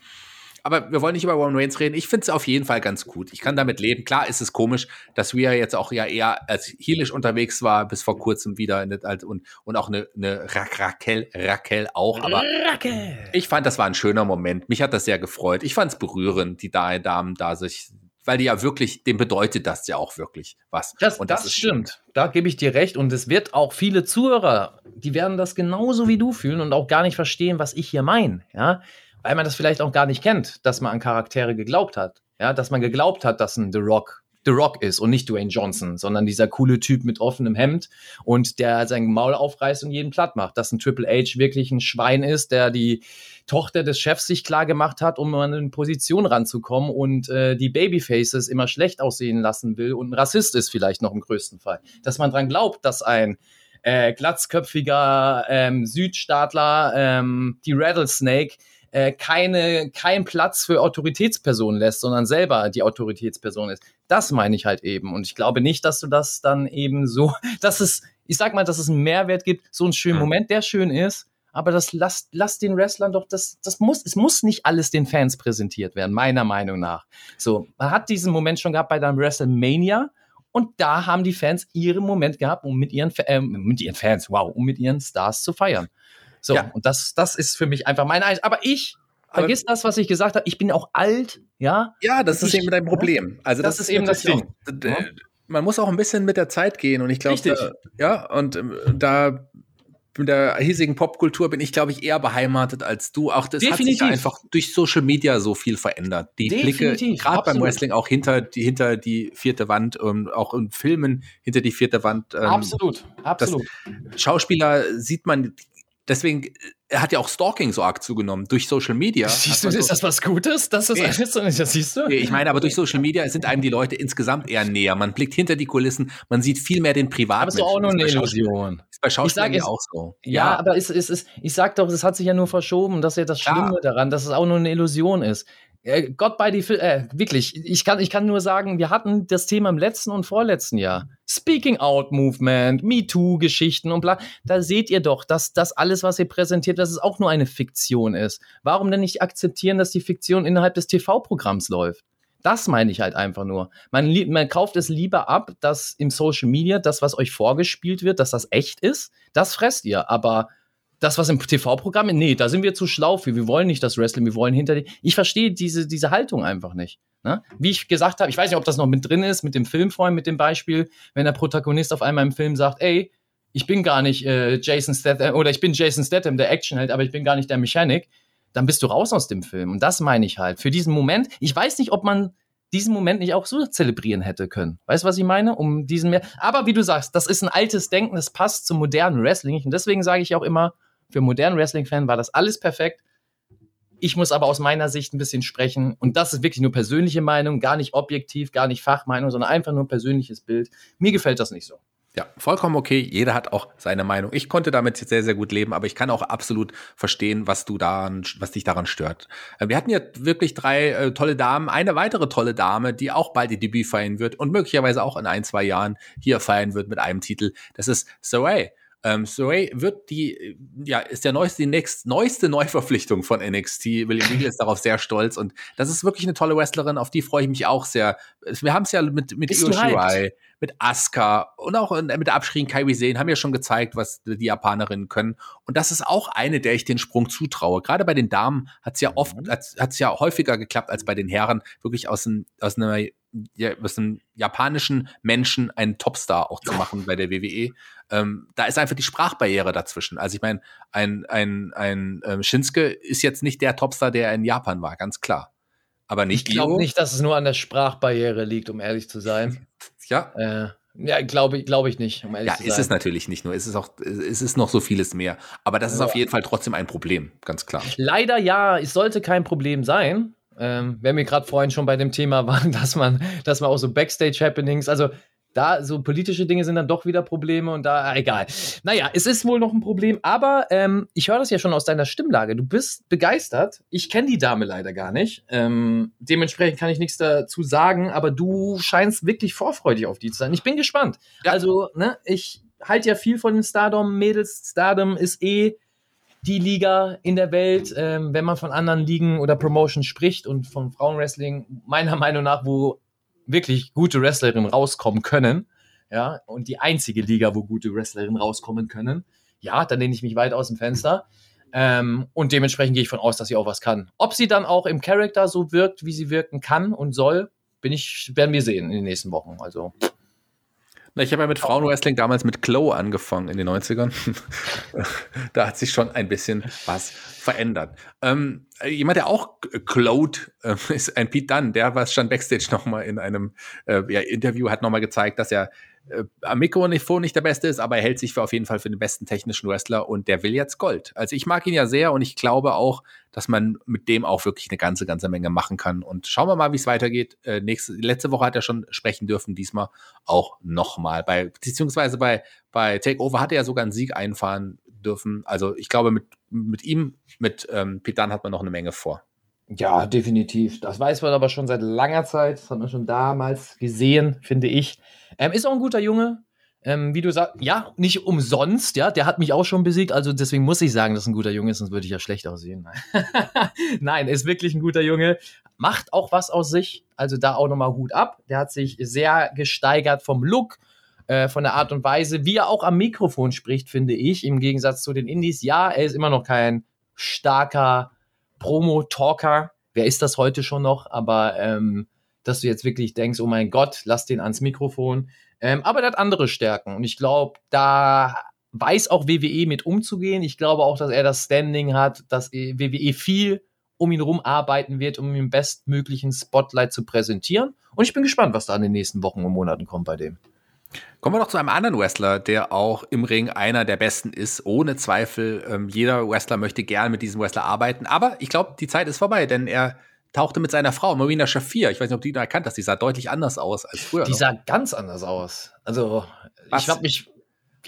aber wir wollen nicht über Roman Reigns reden. Ich finde es auf jeden Fall ganz gut. Ich kann damit leben. Klar ist es komisch, dass Rhea jetzt auch ja eher als heelisch unterwegs war, bis vor kurzem wieder in, und, und auch eine, eine Raquel, Raquel auch. Aber Raquel. ich fand, das war ein schöner Moment. Mich hat das sehr gefreut. Ich fand es berührend, die Damen da sich weil die ja wirklich, dem bedeutet das ja auch wirklich was. Das, und das, das stimmt. Da gebe ich dir recht. Und es wird auch viele Zuhörer, die werden das genauso wie du fühlen und auch gar nicht verstehen, was ich hier meine. Ja, weil man das vielleicht auch gar nicht kennt, dass man an Charaktere geglaubt hat. Ja, dass man geglaubt hat, dass ein The Rock The Rock ist und nicht Dwayne Johnson, sondern dieser coole Typ mit offenem Hemd und der sein Maul aufreißt und jeden platt macht. Dass ein Triple H wirklich ein Schwein ist, der die Tochter des Chefs sich klar gemacht hat, um an eine Position ranzukommen und äh, die Babyfaces immer schlecht aussehen lassen will und ein Rassist ist vielleicht noch im größten Fall. Dass man dran glaubt, dass ein äh, glatzköpfiger ähm, Südstaatler, ähm, die Rattlesnake, äh, keine, keinen Platz für Autoritätspersonen lässt, sondern selber die Autoritätsperson ist. Das meine ich halt eben. Und ich glaube nicht, dass du das dann eben so, dass es, ich sag mal, dass es einen Mehrwert gibt, so einen schönen Moment, der schön ist, aber das lasst, lasst den Wrestlern doch, das, das muss, es muss nicht alles den Fans präsentiert werden, meiner Meinung nach. So, man hat diesen Moment schon gehabt bei der WrestleMania, und da haben die Fans ihren Moment gehabt, um mit ihren, äh, mit ihren Fans, wow, um mit ihren Stars zu feiern. So, ja. und das, das ist für mich einfach mein Eis. Aber ich vergiss das, was ich gesagt habe. Ich bin auch alt, ja. Ja, das ist eben dein Problem. Also das, das ist eben das Ding. Auch, man muss auch ein bisschen mit der Zeit gehen und ich glaube, ja, und ähm, da mit der hiesigen Popkultur bin ich, glaube ich, eher beheimatet als du. Auch das Definitiv. hat sich einfach durch Social Media so viel verändert. Die Definitiv. Blicke, gerade beim Wrestling, auch hinter die, hinter die vierte Wand, ähm, auch in Filmen hinter die vierte Wand. Ähm, absolut, absolut. Schauspieler sieht man deswegen er hat ja auch Stalking so arg zugenommen durch Social Media. Siehst du, so ist das was Gutes? Das ist alles, das siehst du? Nee, ich meine, aber durch Social Media sind einem die Leute insgesamt eher näher. Man blickt hinter die Kulissen, man sieht viel mehr den Privaten. Aber ist auch nur eine Illusion. Ist bei Schauspielern ja auch so. Ja, ja, aber es, es, es, ich sag doch, es hat sich ja nur verschoben. Das ist ja das Schlimme ja. daran, dass es auch nur eine Illusion ist. Gott bei die, äh, wirklich, ich kann, ich kann nur sagen, wir hatten das Thema im letzten und vorletzten Jahr. Speaking Out Movement, MeToo-Geschichten und bla. Da seht ihr doch, dass das alles, was ihr präsentiert, dass es auch nur eine Fiktion ist. Warum denn nicht akzeptieren, dass die Fiktion innerhalb des TV-Programms läuft? Das meine ich halt einfach nur. Man, man kauft es lieber ab, dass im Social Media das, was euch vorgespielt wird, dass das echt ist. Das fresst ihr. Aber das, was im TV-Programm, nee, da sind wir zu schlau für. Wir wollen nicht das Wrestling, wir wollen hinter die. Ich verstehe diese, diese Haltung einfach nicht. Ne? Wie ich gesagt habe, ich weiß nicht, ob das noch mit drin ist, mit dem Filmfreund, mit dem Beispiel, wenn der Protagonist auf einmal im Film sagt, ey, ich bin gar nicht äh, Jason Statham, oder ich bin Jason Statham, der Actionheld, aber ich bin gar nicht der Mechanik, dann bist du raus aus dem Film. Und das meine ich halt. Für diesen Moment, ich weiß nicht, ob man diesen Moment nicht auch so zelebrieren hätte können. Weißt du, was ich meine? Um diesen mehr. Aber wie du sagst, das ist ein altes Denken, das passt zum modernen Wrestling. Und deswegen sage ich auch immer, für modernen Wrestling-Fan war das alles perfekt. Ich muss aber aus meiner Sicht ein bisschen sprechen. Und das ist wirklich nur persönliche Meinung, gar nicht objektiv, gar nicht Fachmeinung, sondern einfach nur persönliches Bild. Mir gefällt das nicht so. Ja, vollkommen okay. Jeder hat auch seine Meinung. Ich konnte damit sehr, sehr gut leben, aber ich kann auch absolut verstehen, was du daran, was dich daran stört. Äh, wir hatten ja wirklich drei äh, tolle Damen. Eine weitere tolle Dame, die auch bald ihr Debüt feiern wird und möglicherweise auch in ein, zwei Jahren hier feiern wird mit einem Titel. Das ist Saray. Ähm, Saray wird die, ja, ist der neueste, die nächst, neueste Neuverpflichtung von NXT. William Regal ist darauf sehr stolz und das ist wirklich eine tolle Wrestlerin, auf die freue ich mich auch sehr. Wir haben es ja mit, mit Io Shirai, mit Asuka und auch mit der Abschrien Kairi sehen, haben ja schon gezeigt, was die Japanerinnen können. Und das ist auch eine, der ich den Sprung zutraue. Gerade bei den Damen hat es ja oft, mhm. hat es ja häufiger geklappt als bei den Herren, wirklich aus, ein, aus einer ja, was einem japanischen Menschen einen Topstar auch zu machen bei der WWE. Ähm, da ist einfach die Sprachbarriere dazwischen. Also ich meine, ein, ein, ein ähm, Shinsuke ist jetzt nicht der Topstar, der in Japan war, ganz klar. Aber nicht Ich glaube nicht, dass es nur an der Sprachbarriere liegt, um ehrlich zu sein. Ja. Äh, ja, glaube glaub ich nicht, um ehrlich ja, zu sein. Ja, ist es natürlich nicht nur. Es ist auch, es ist noch so vieles mehr. Aber das ist auf jeden Fall trotzdem ein Problem, ganz klar. Leider ja, es sollte kein Problem sein. Ähm, wenn wir gerade vorhin schon bei dem Thema waren, dass man, dass man auch so Backstage-Happenings, also da so politische Dinge sind dann doch wieder Probleme und da, egal. Naja, es ist wohl noch ein Problem, aber ähm, ich höre das ja schon aus deiner Stimmlage. Du bist begeistert. Ich kenne die Dame leider gar nicht. Ähm, dementsprechend kann ich nichts dazu sagen, aber du scheinst wirklich vorfreudig auf die zu sein. Ich bin gespannt. Ja. Also, ne, ich halte ja viel von den Stardom-Mädels. Stardom ist eh die Liga in der Welt, ähm, wenn man von anderen Ligen oder Promotions spricht und von Frauenwrestling, meiner Meinung nach, wo wirklich gute Wrestlerinnen rauskommen können, ja, und die einzige Liga, wo gute Wrestlerinnen rauskommen können, ja, dann lehne ich mich weit aus dem Fenster. Ähm, und dementsprechend gehe ich von aus, dass sie auch was kann. Ob sie dann auch im Charakter so wirkt, wie sie wirken kann und soll, bin ich, werden wir sehen in den nächsten Wochen. Also ich habe ja mit Frauenwrestling damals mit Chloe angefangen in den 90ern. da hat sich schon ein bisschen was verändert. Ähm, jemand, der auch clowed, äh, ist ein Pete Dunn. Der war schon Backstage nochmal in einem äh, ja, Interview, hat nochmal gezeigt, dass er äh, am Mikrofon nicht der Beste ist, aber er hält sich für auf jeden Fall für den besten technischen Wrestler und der will jetzt Gold. Also ich mag ihn ja sehr und ich glaube auch, dass man mit dem auch wirklich eine ganze, ganze Menge machen kann. Und schauen wir mal, wie es weitergeht. Äh, nächste, letzte Woche hat er schon sprechen dürfen, diesmal auch nochmal. Bei, beziehungsweise bei, bei Takeover hat er ja sogar einen Sieg einfahren dürfen. Also ich glaube, mit, mit ihm, mit ähm, Pitan hat man noch eine Menge vor. Ja, definitiv. Das weiß man aber schon seit langer Zeit. Das hat man schon damals gesehen, finde ich. Ähm, ist auch ein guter Junge. Ähm, wie du sagst, ja, nicht umsonst, ja, der hat mich auch schon besiegt, also deswegen muss ich sagen, dass ein guter Junge ist, sonst würde ich ja schlecht aussehen. Nein, ist wirklich ein guter Junge, macht auch was aus sich, also da auch nochmal Hut ab. Der hat sich sehr gesteigert vom Look, äh, von der Art und Weise, wie er auch am Mikrofon spricht, finde ich, im Gegensatz zu den Indies. Ja, er ist immer noch kein starker Promo-Talker. Wer ist das heute schon noch? Aber ähm, dass du jetzt wirklich denkst, oh mein Gott, lass den ans Mikrofon. Ähm, aber der hat andere Stärken. Und ich glaube, da weiß auch WWE mit umzugehen. Ich glaube auch, dass er das Standing hat, dass WWE viel um ihn rum arbeiten wird, um ihm bestmöglichen Spotlight zu präsentieren. Und ich bin gespannt, was da in den nächsten Wochen und Monaten kommt bei dem. Kommen wir noch zu einem anderen Wrestler, der auch im Ring einer der besten ist, ohne Zweifel. Ähm, jeder Wrestler möchte gern mit diesem Wrestler arbeiten, aber ich glaube, die Zeit ist vorbei, denn er tauchte mit seiner Frau, Marina Shafir. Ich weiß nicht, ob du ihn erkannt hast, die sah deutlich anders aus als früher. Die sah ganz anders aus. Also, Was? ich habe mich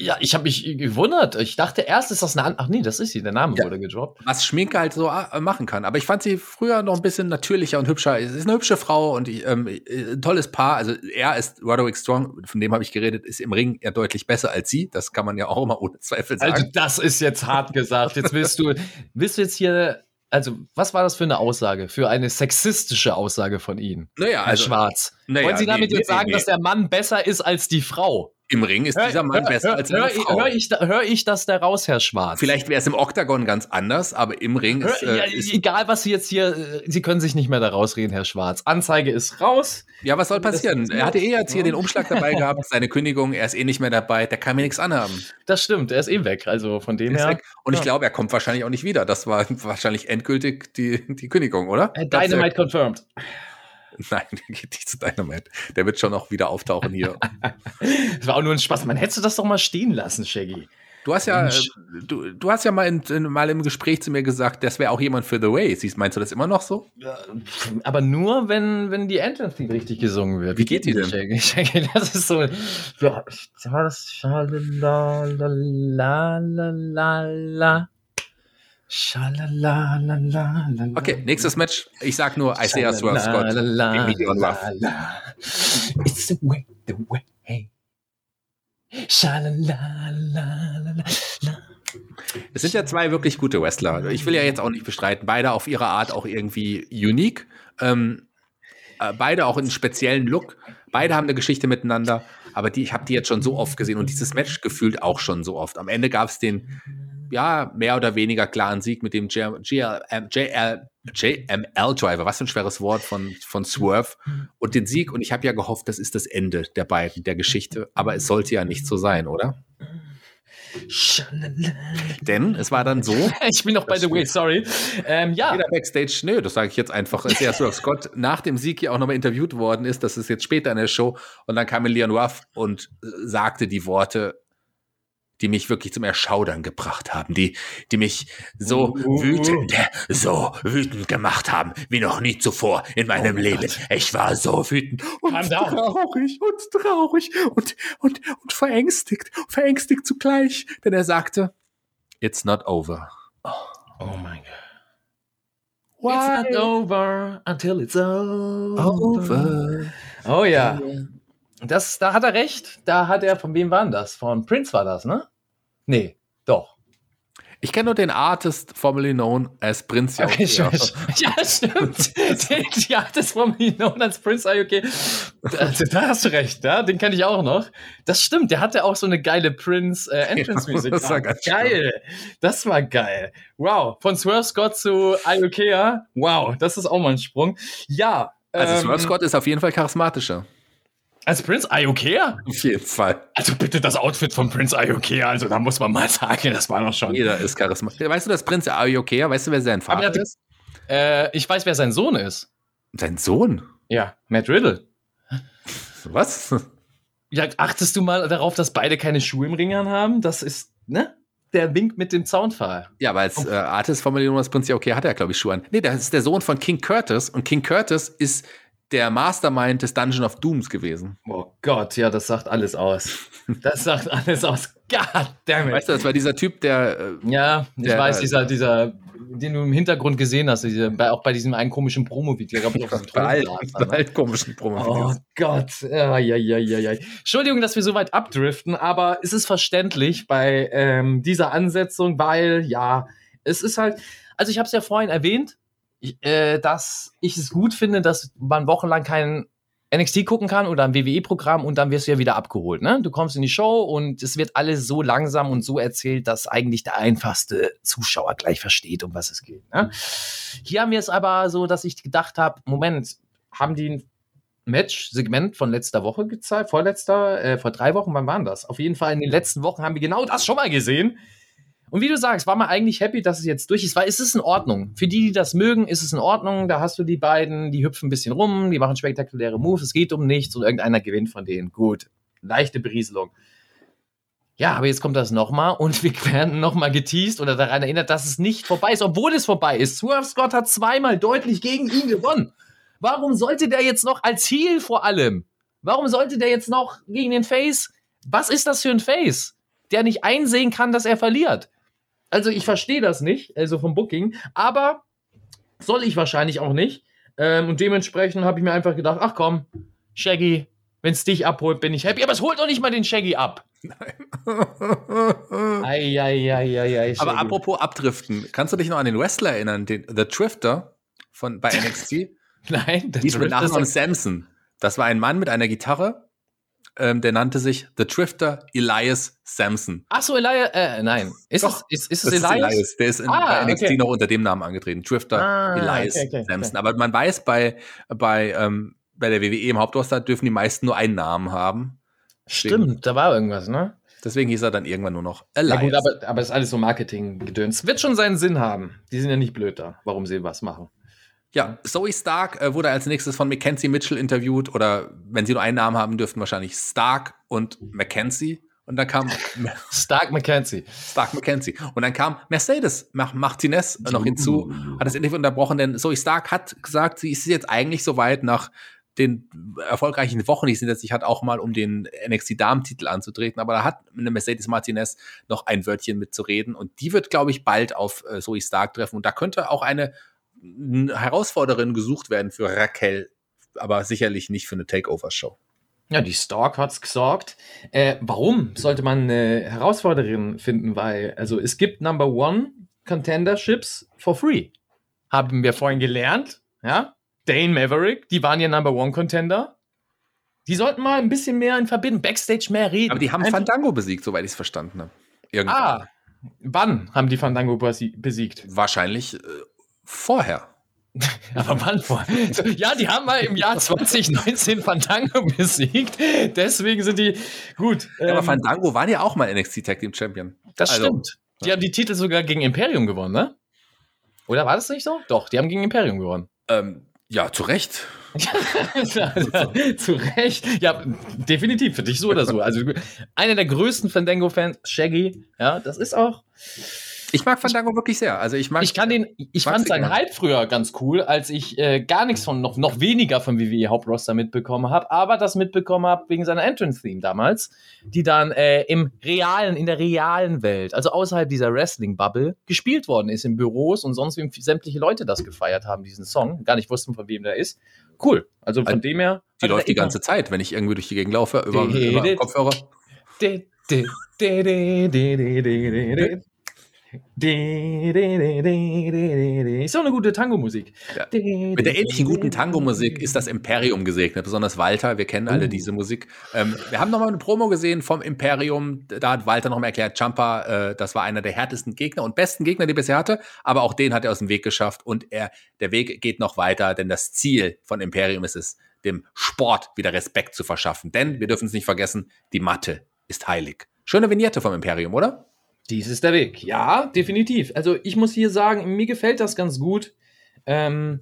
ja, ich habe mich gewundert. Ich dachte erst, ist das eine Ach nee, das ist sie. Der Name ja. wurde gedroppt. Was Schminke halt so äh, machen kann. Aber ich fand sie früher noch ein bisschen natürlicher und hübscher. Es ist eine hübsche Frau und ähm, äh, ein tolles Paar. Also er ist Roderick Strong, von dem habe ich geredet, ist im Ring eher deutlich besser als sie. Das kann man ja auch immer ohne Zweifel sagen. Also das ist jetzt hart gesagt. Jetzt willst du, willst du jetzt hier also, was war das für eine Aussage? Für eine sexistische Aussage von Ihnen? Naja, also. Schwarz. Naja, Wollen Sie damit nee, jetzt nee, sagen, nee. dass der Mann besser ist als die Frau? Im Ring ist dieser Mann hör, besser hör, als eine hör, Frau. Hör ich, hör ich das da raus, Herr Schwarz? Vielleicht wäre es im Oktagon ganz anders, aber im Ring ist, äh, ja, ist, Egal, was Sie jetzt hier. Äh, Sie können sich nicht mehr da rausreden, Herr Schwarz. Anzeige ist raus. Ja, was soll passieren? Er hatte eh jetzt hier den Umschlag dabei gehabt, seine Kündigung, er ist eh nicht mehr dabei, der kann mir nichts anhaben. Das stimmt, er ist eh weg. Also von dem her. Weg. Und ja. ich glaube, er kommt wahrscheinlich auch nicht wieder. Das war wahrscheinlich endgültig die, die Kündigung, oder? Dynamite confirmed. Nein, der geht nicht zu Dynamite. Der wird schon auch wieder auftauchen hier. das war auch nur ein Spaß. Man hätte das doch mal stehen lassen, Shaggy. Du hast ja, äh, du, du hast ja mal, in, in, mal im Gespräch zu mir gesagt, das wäre auch jemand für The Way. Siehst, meinst du das immer noch so? Aber nur, wenn, wenn die Entrance Theme richtig gesungen wird. Wie geht die denn? Shaggy? Shaggy, das ist so, ja, das la la. Okay, nächstes Match. Ich sag nur Isaiah Swerve Scott It's the way, the way. Es sind ja zwei wirklich gute Wrestler. Ich will ja jetzt auch nicht bestreiten. Beide auf ihre Art auch irgendwie unique. Ähm, äh, beide auch in einem speziellen Look. Beide haben eine Geschichte miteinander. Aber die, ich habe die jetzt schon so oft gesehen und dieses Match gefühlt auch schon so oft. Am Ende gab es den ja, mehr oder weniger klaren Sieg mit dem JML Driver, was für ein schweres Wort von, von Swerve und den Sieg. Und ich habe ja gehofft, das ist das Ende der beiden, der Geschichte. Aber es sollte ja nicht so sein, oder? Denn es war dann so. Ich bin noch by the way, sorry. Ähm, ja. Jeder Backstage, nö, das sage ich jetzt einfach, als ja Swerve Scott nach dem Sieg ja auch nochmal interviewt worden ist. Das ist jetzt später in der Show. Und dann kam Leon Ruff und sagte die Worte, die mich wirklich zum Erschaudern gebracht haben, die, die mich so uh, wütend, so wütend gemacht haben, wie noch nie zuvor in meinem oh Leben. Gott. Ich war so wütend und traurig und traurig und, und, und verängstigt, verängstigt zugleich, denn er sagte, it's not over. Oh, oh mein Gott. Why? It's not over until it's over. over. Oh ja. Das, da hat er recht. Da hat er, von wem war denn das? Von Prince war das, ne? Nee, doch. Ich kenne nur den Artist formerly known as Prince okay, ja, ja, stimmt. die Artist formerly known as Prince okay. Da, da hast du recht, ja? den kenne ich auch noch. Das stimmt, der hatte auch so eine geile Prince äh, Entrance Musik. das war ganz geil. Schön. Das war geil. Wow, von Swerve Scott zu Iokea. Wow, das ist auch mal ein Sprung. Ja. Also ähm, Swerve Scott ist auf jeden Fall charismatischer. Als Prince Iokea? Auf jeden Fall. Also bitte das Outfit von Prince Iokea, also da muss man mal sagen, das war noch schon. Jeder ist charismatisch. Weißt du, dass Prinz Iokea, weißt du, wer sein Vater hat, ist? Äh, ich weiß, wer sein Sohn ist. Sein Sohn? Ja, Matt Riddle. Was? Ja, achtest du mal darauf, dass beide keine Schuhe im Ring haben? Das ist, ne? Der Wink mit dem Zaunpfahl. Ja, weil als äh, Artist von Millionen Prinz Iokea hat er, glaube ich, Schuhe an. Nee, das ist der Sohn von King Curtis und King Curtis ist der Mastermind des Dungeon of Dooms gewesen. Oh Gott, ja, das sagt alles aus. Das sagt alles aus. God damn it. Weißt du, das war dieser Typ, der. Äh, ja, ich der, weiß, dieser, dieser, den du im Hintergrund gesehen hast, diese, bei, auch bei diesem einen komischen Promo-Video. bei allen, bei allen komischen Promo-Videos. Oh Gott, ja, ja, ja, ja, ja. Entschuldigung, dass wir so weit abdriften, aber es ist verständlich bei ähm, dieser Ansetzung, weil, ja, es ist halt, also ich habe es ja vorhin erwähnt, äh, dass ich es gut finde, dass man wochenlang kein NXT gucken kann oder ein WWE-Programm und dann wirst du ja wieder abgeholt. Ne? Du kommst in die Show und es wird alles so langsam und so erzählt, dass eigentlich der einfachste Zuschauer gleich versteht, um was es geht. Ne? Hier haben wir es aber so, dass ich gedacht habe, Moment, haben die Match-Segment von letzter Woche gezeigt, vorletzter, äh, vor drei Wochen, wann waren das? Auf jeden Fall in den letzten Wochen haben wir genau das schon mal gesehen. Und wie du sagst, war man eigentlich happy, dass es jetzt durch ist, weil es ist in Ordnung. Für die, die das mögen, ist es in Ordnung. Da hast du die beiden, die hüpfen ein bisschen rum, die machen spektakuläre Moves, es geht um nichts und irgendeiner gewinnt von denen. Gut, leichte Berieselung. Ja, aber jetzt kommt das nochmal und wir werden nochmal geteased oder daran erinnert, dass es nicht vorbei ist, obwohl es vorbei ist. Swerve Scott hat zweimal deutlich gegen ihn gewonnen. Warum sollte der jetzt noch als Heel vor allem? Warum sollte der jetzt noch gegen den Face? Was ist das für ein Face, der nicht einsehen kann, dass er verliert? Also ich verstehe das nicht, also vom Booking, aber soll ich wahrscheinlich auch nicht. Ähm, und dementsprechend habe ich mir einfach gedacht, ach komm, Shaggy, wenn es dich abholt, bin ich happy. Aber es holt doch nicht mal den Shaggy ab. Eieieiei. Aber apropos abdriften, kannst du dich noch an den Wrestler erinnern, den The Drifter von bei NXT? Nein, der Hieß mit Nachnamen Samson. Das war ein Mann mit einer Gitarre, ähm, der nannte sich The Drifter Elias Samson. Ach so, Elias, äh, nein. Ist Doch, es, ist, ist es ist Elias? Elias. Der ist in, Ah, bei NXT okay. noch unter dem Namen angetreten. Drifter Ah, Elias okay, okay, Samson. Aber man weiß, bei, bei, ähm, bei der WWE im Hauptroster dürfen die meisten nur einen Namen haben. Stimmt, da war irgendwas, ne? Deswegen hieß er dann irgendwann nur noch Elias. gut, aber, aber ist alles so Marketing-Gedöns. Wird schon seinen Sinn haben. Die sind ja nicht blöd da, warum sie was machen. Ja, Zoe Stark äh, wurde als nächstes von Mackenzie Mitchell interviewt oder wenn sie nur einen Namen haben dürften, wahrscheinlich Stark und Mackenzie. Und dann kam Stark McKenzie. Stark Mackenzie. Und dann kam Mercedes Ma- Martinez noch hinzu, hat das Interview unterbrochen, denn Zoe Stark hat gesagt, sie ist jetzt eigentlich soweit nach den erfolgreichen Wochen, die sie hinter sich hat, auch mal um den NXT-Damentitel anzutreten. Aber da hat eine Mercedes Martinez noch ein Wörtchen mitzureden. Und die wird, glaube ich, bald auf äh, Zoe Stark treffen. Und da könnte auch eine n- Herausforderin gesucht werden für Raquel, aber sicherlich nicht für eine Takeover-Show. Ja, die Stark hat's gesorgt. Äh, warum sollte man eine Herausforderin finden? Weil, also es gibt Number One Contenderships for free. Haben wir vorhin gelernt, ja? Dane Maverick, die waren ja Number One Contender. Die sollten mal ein bisschen mehr in Verbindung, Backstage mehr reden. Aber die haben Einfach- Fandango besiegt, soweit ich es verstanden habe. Irgendwann. Ah, wann haben die Fandango besi- besiegt? Wahrscheinlich äh, vorher. Aber wann vor? So, Ja, die haben mal im Jahr 2019 Fandango besiegt. Deswegen sind die gut. Ja, aber ähm, Fandango waren ja auch mal NXT Tag Team Champion. Das Also, stimmt. Die haben die Titel sogar gegen Imperium gewonnen, ne? Oder war das nicht so? Doch, die haben gegen Imperium gewonnen. Ähm, ja, zu Recht. Zu Recht. Ja, definitiv, für dich so oder so. Also einer der größten Fandango-Fans, Shaggy, ja, das ist auch. Ich mag Fandango wirklich sehr. Also ich mag. Ich kann den, ich fand seinen gerne. Hype früher ganz cool, als ich äh, gar nichts von, noch, noch weniger vom WWE Hauptroster mitbekommen habe, aber das mitbekommen habe wegen seiner Entrance-Theme damals, die dann äh, im realen, in der realen Welt, also außerhalb dieser Wrestling-Bubble, gespielt worden ist in Büros und sonst wie sämtliche Leute das gefeiert haben, diesen Song, gar nicht wussten, von wem der ist. Cool. Also von Also, dem her. die läuft er die ganze Zeit, wenn ich irgendwie durch die Gegend laufe, über, über Kopfhörer. Ist doch eine gute Tango-Musik. Ja. Mit der ähnlichen guten Tango-Musik ist das Imperium gesegnet, besonders Walter. Wir kennen alle Oh. diese Musik. Ähm, wir haben nochmal eine Promo gesehen vom Imperium. Da hat Walter nochmal erklärt, Champa, äh, das war einer der härtesten Gegner und besten Gegner, die er bisher hatte. Aber auch den hat er aus dem Weg geschafft und er, der Weg geht noch weiter, denn das Ziel von Imperium ist es, dem Sport wieder Respekt zu verschaffen. Denn wir dürfen es nicht vergessen, die Matte ist heilig. Schöne Vignette vom Imperium, oder? Dies ist der Weg. Ja, definitiv. Also ich muss hier sagen, mir gefällt das ganz gut. Ähm,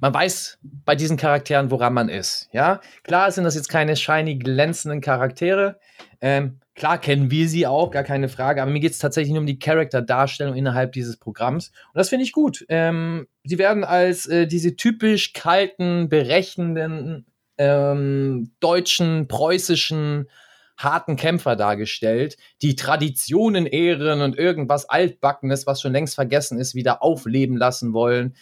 man weiß bei diesen Charakteren, woran man ist. Ja, klar sind das jetzt keine shiny, glänzenden Charaktere. Ähm, klar kennen wir sie auch, gar keine Frage. Aber mir geht es tatsächlich nur um die Charakterdarstellung innerhalb dieses Programms. Und das finde ich gut. Ähm, sie werden als äh, diese typisch kalten, berechnenden, ähm, deutschen, preußischen, harten Kämpfer dargestellt, die Traditionen ehren und irgendwas Altbackenes, was schon längst vergessen ist, wieder aufleben lassen wollen.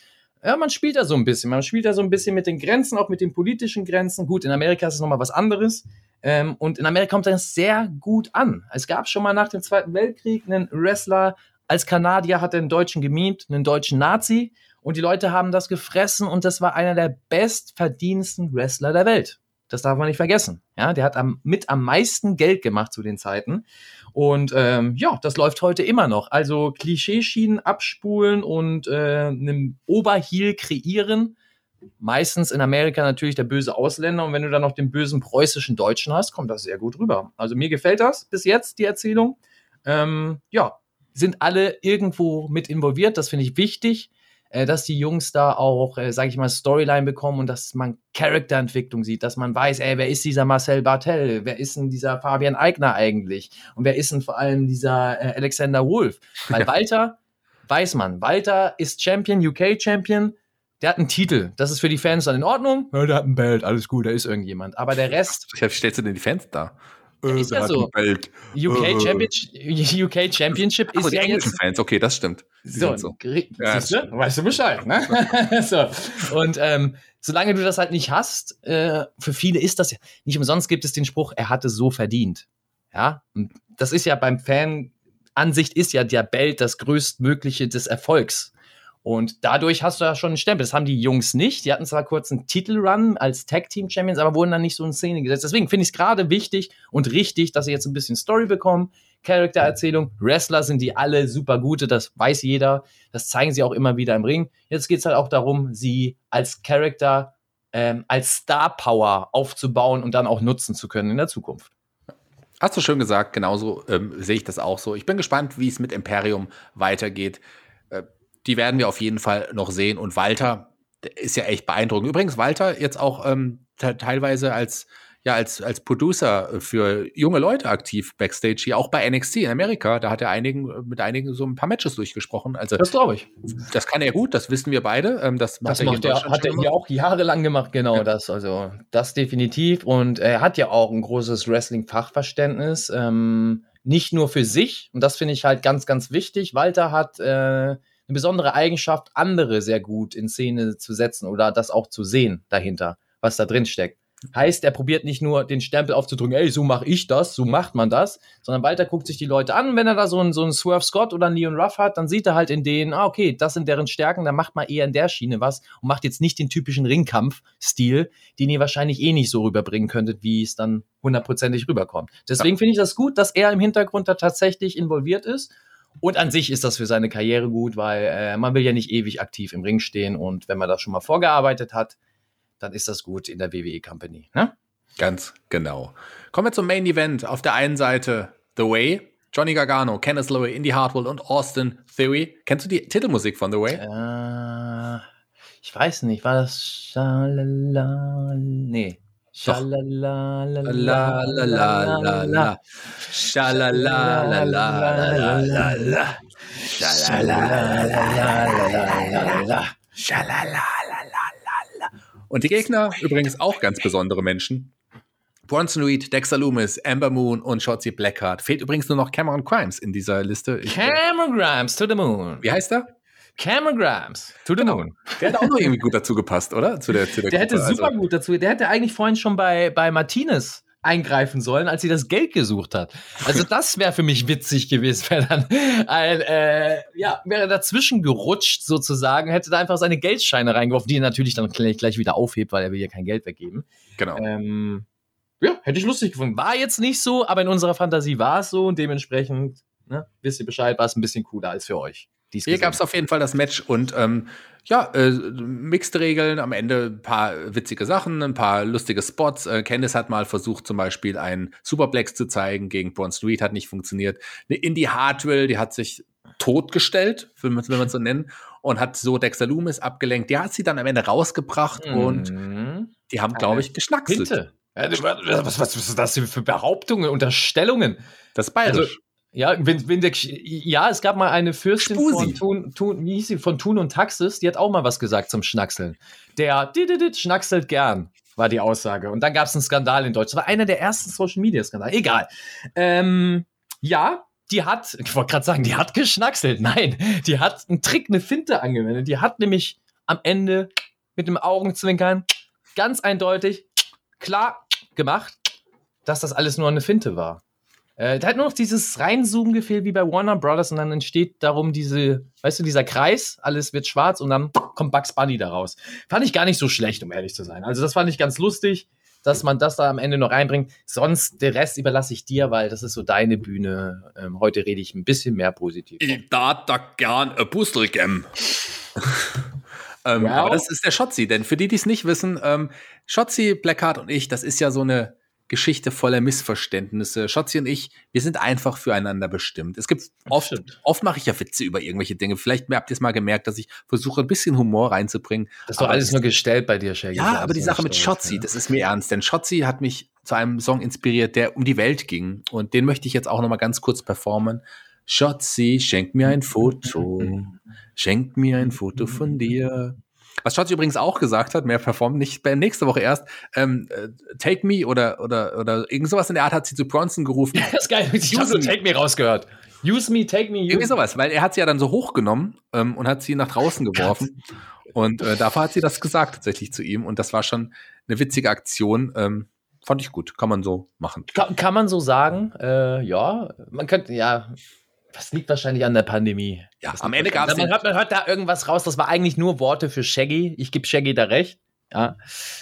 Ja, man spielt da so ein bisschen. Man spielt da so ein bisschen mit den Grenzen, auch mit den politischen Grenzen. Gut, in Amerika ist es nochmal was anderes. Ähm, und in Amerika kommt das sehr gut an. Es gab schon mal nach dem Zweiten Weltkrieg einen Wrestler, als Kanadier hat er einen Deutschen gemimt, einen deutschen Nazi. Und die Leute haben das gefressen und das war einer der bestverdiensten Wrestler der Welt. Das darf man nicht vergessen. Ja, der hat am, mit am meisten Geld gemacht zu den Zeiten. Und ähm, ja, das läuft heute immer noch. Also Klischeeschienen abspulen und äh, einen Oberheel kreieren, meistens in Amerika natürlich der böse Ausländer und wenn du dann noch den bösen preußischen Deutschen hast, kommt das sehr gut rüber. Also mir gefällt das bis jetzt, die Erzählung. Ähm, ja, sind alle irgendwo mit involviert, das finde ich wichtig, äh, dass die Jungs da auch, äh, sage ich mal, Storyline bekommen und dass man Charakterentwicklung sieht, dass man weiß, ey, wer ist dieser Marcel Bartel, wer ist denn dieser Fabian Eigner eigentlich und wer ist denn vor allem dieser äh, Alexander Wolf? Weil Walter, weiß man, Walter ist Champion, UK Champion, der hat einen Titel. Das ist für die Fans dann in Ordnung. Ja, der hat ein Belt, alles gut, da ist irgendjemand. Aber der Rest. Ich stellst du denn die Fans da? Äh, ist ja so. UK, Äh. Championship, UK Championship Ach, ist die ja englischen jetzt. Fans, okay, das stimmt. Die So, so. Ja, siehst du? weißt du Bescheid, ne? so. Und ähm, solange du das halt nicht hast, äh, für viele ist das ja, nicht umsonst gibt es den Spruch, er hatte so verdient. Ja, und das ist ja beim Fan, Ansicht ist ja der Belt das größtmögliche des Erfolgs. Und dadurch hast du ja schon einen Stempel. Das haben die Jungs nicht. Die hatten zwar kurz einen Titelrun als Tag Team Champions, aber wurden dann nicht so in Szene gesetzt. Deswegen finde ich es gerade wichtig und richtig, dass sie jetzt ein bisschen Story bekommen. Charaktererzählung. Wrestler sind die alle super gute, das weiß jeder. Das zeigen sie auch immer wieder im Ring. Jetzt geht es halt auch darum, sie als Charakter, ähm, als Star Power aufzubauen und dann auch nutzen zu können in der Zukunft. Hast du schön gesagt, genauso ähm, sehe ich das auch so. Ich bin gespannt, wie es mit Imperium weitergeht. Die werden wir auf jeden Fall noch sehen. Und Walter ist ja echt beeindruckend. Übrigens, Walter jetzt auch ähm, te teilweise als, ja, als, als Producer für junge Leute aktiv backstage hier, auch bei NXT in Amerika. Da hat er einigen, mit einigen so ein paar Matches durchgesprochen. Also, Das glaube ich. das kann er gut, das wissen wir beide. Ähm, das Das er macht er, hat er hier auch jahrelang gemacht, genau Ja. das. Also das definitiv. Und er hat ja auch ein großes Wrestling-Fachverständnis. Ähm, nicht nur für sich, und das finde ich halt ganz, ganz wichtig. Walter hat äh, eine besondere Eigenschaft, andere sehr gut in Szene zu setzen oder das auch zu sehen dahinter, was da drin steckt. Heißt, er probiert nicht nur den Stempel aufzudrücken, ey, so mache ich das, so macht man das, sondern Walter guckt sich die Leute an wenn er da so einen, so einen Swerve Scott oder einen Leon Ruff hat, dann sieht er halt in denen, ah, okay, das sind deren Stärken, dann macht man eher in der Schiene was und macht jetzt nicht den typischen Ringkampf-Stil, den ihr wahrscheinlich eh nicht so rüberbringen könntet, wie es dann hundertprozentig rüberkommt. Deswegen finde ich das gut, dass er im Hintergrund da tatsächlich involviert ist. Und an sich ist das für seine Karriere gut, weil äh, man will ja nicht ewig aktiv im Ring stehen und wenn man das schon mal vorgearbeitet hat, dann ist das gut in der WWE Company. Ne? Ganz genau. Kommen wir zum Main Event. Auf der einen Seite The Way, Johnny Gargano, Kenneth Lowe, Indy Hartwell und Austin Theory. Kennst du die Titelmusik von The Way? Äh, ich weiß nicht, war das Schalala? Nee. Und die Gegner übrigens auch ganz besondere Menschen. Bronson Reed, Dexter Loomis, Amber Moon und Shotzi Blackheart. Fehlt übrigens nur noch Cameron Crimes in dieser Liste. Ich, Cameron Grimes to the moon. wie heißt er? Cameron Grimes to the moon. Der hat auch noch irgendwie gut dazu gepasst, oder? Zu der, zu der Der hätte Gruppe. super Also, gut dazu. Der hätte eigentlich vorhin schon bei, bei Martinez eingreifen sollen, als sie das Geld gesucht hat. Also das wäre für mich witzig gewesen, wäre dann ein, äh, ja, wäre dazwischen gerutscht sozusagen, hätte da einfach seine Geldscheine reingeworfen, die er natürlich dann gleich, gleich wieder aufhebt, weil er will ja kein Geld weggeben. genau. Ähm, ja, hätte ich lustig gefunden. War jetzt nicht so, aber in unserer Fantasie war es so und dementsprechend, ne, wisst ihr Bescheid, war es ein bisschen cooler als für euch. Hier gab es auf jeden Fall das Match und ähm, ja, äh, mixte Regeln, am Ende ein paar witzige Sachen, ein paar lustige Spots. Äh, Candice hat mal versucht, zum Beispiel einen Superplex zu zeigen gegen Braun Street, hat nicht funktioniert. Eine Indie Hartwell, die hat sich totgestellt, will man es so nennen, und hat so Dexter Loomis abgelenkt. Die hat sie dann am Ende rausgebracht und Mhm. die haben, glaube ich, geschnackselt. Pinte. Ja, Was, was, was ist das für Behauptungen, Unterstellungen? Das ist bayerisch. Also, Ja, wenn, wenn der, ja, es gab mal eine Fürstin Spusi. von Thun, Thun, wie hieß sie, von Thun und Taxis, die hat auch mal was gesagt zum Schnackseln. Der dididid schnackselt gern, war die Aussage. Und dann gab es einen Skandal in Deutschland. Das war einer der ersten Social Media Skandale. Egal. Ähm, ja, die hat, ich wollte gerade sagen, die hat geschnackselt. Nein, die hat einen Trick, eine Finte angewendet. Die hat nämlich am Ende mit dem Augenzwinkern ganz eindeutig klar gemacht, dass das alles nur eine Finte war. Äh, da hat nur noch dieses Reinzoomen gefehlt wie bei Warner Brothers und dann entsteht darum diese, weißt du, dieser Kreis, alles wird schwarz und dann kommt Bugs Bunny daraus. Fand ich gar nicht so schlecht, um ehrlich zu sein. Also das fand ich ganz lustig, dass man das da am Ende noch reinbringt. Sonst, den Rest überlasse ich dir, weil das ist so deine Bühne. Ähm, heute rede ich ein bisschen mehr positiv. Ich darf da gern ein Puzzle geben. Ähm, wow. Aber das ist der Schotzi, denn für die, die es nicht wissen, ähm, Schotzi, Blackheart und ich, das ist ja so eine Geschichte voller Missverständnisse. Schotzi und ich, wir sind einfach füreinander bestimmt. Es gibt oft, oft mache ich ja Witze über irgendwelche Dinge. Vielleicht habt ihr es mal gemerkt, dass ich versuche, ein bisschen Humor reinzubringen. Das ist doch alles nur gestellt bei dir, Shaggy. Ja, aber die Sache mit Schotzi, ja. das ist mir ernst, denn Schotzi hat mich zu einem Song inspiriert, der um die Welt ging. Und den möchte ich jetzt auch noch mal ganz kurz performen. Schotzi, schenk mir ein Foto. Schenk mir ein Foto von dir. Was Schatz übrigens auch gesagt hat, mehr performt nicht nächste Woche erst, ähm, äh, Take Me oder, oder, oder irgend sowas in der Art hat sie zu Bronson gerufen. Ja, das ist geil. Ich habe Take Me rausgehört. Use me, take me, use Irgendwie sowas, weil er hat sie ja dann so hochgenommen ähm, und hat sie nach draußen geworfen. und äh, dafür hat sie das gesagt tatsächlich zu ihm. Und das war schon eine witzige Aktion. Ähm, fand ich gut. Kann man so machen. Kann, kann man so sagen. Äh, ja, man könnte, ja, das liegt wahrscheinlich an der Pandemie. Ja, am Ende gab es. Man, hört, man hört da irgendwas raus, das war eigentlich nur Worte für Shaggy. Ich gebe Shaggy da recht, ja,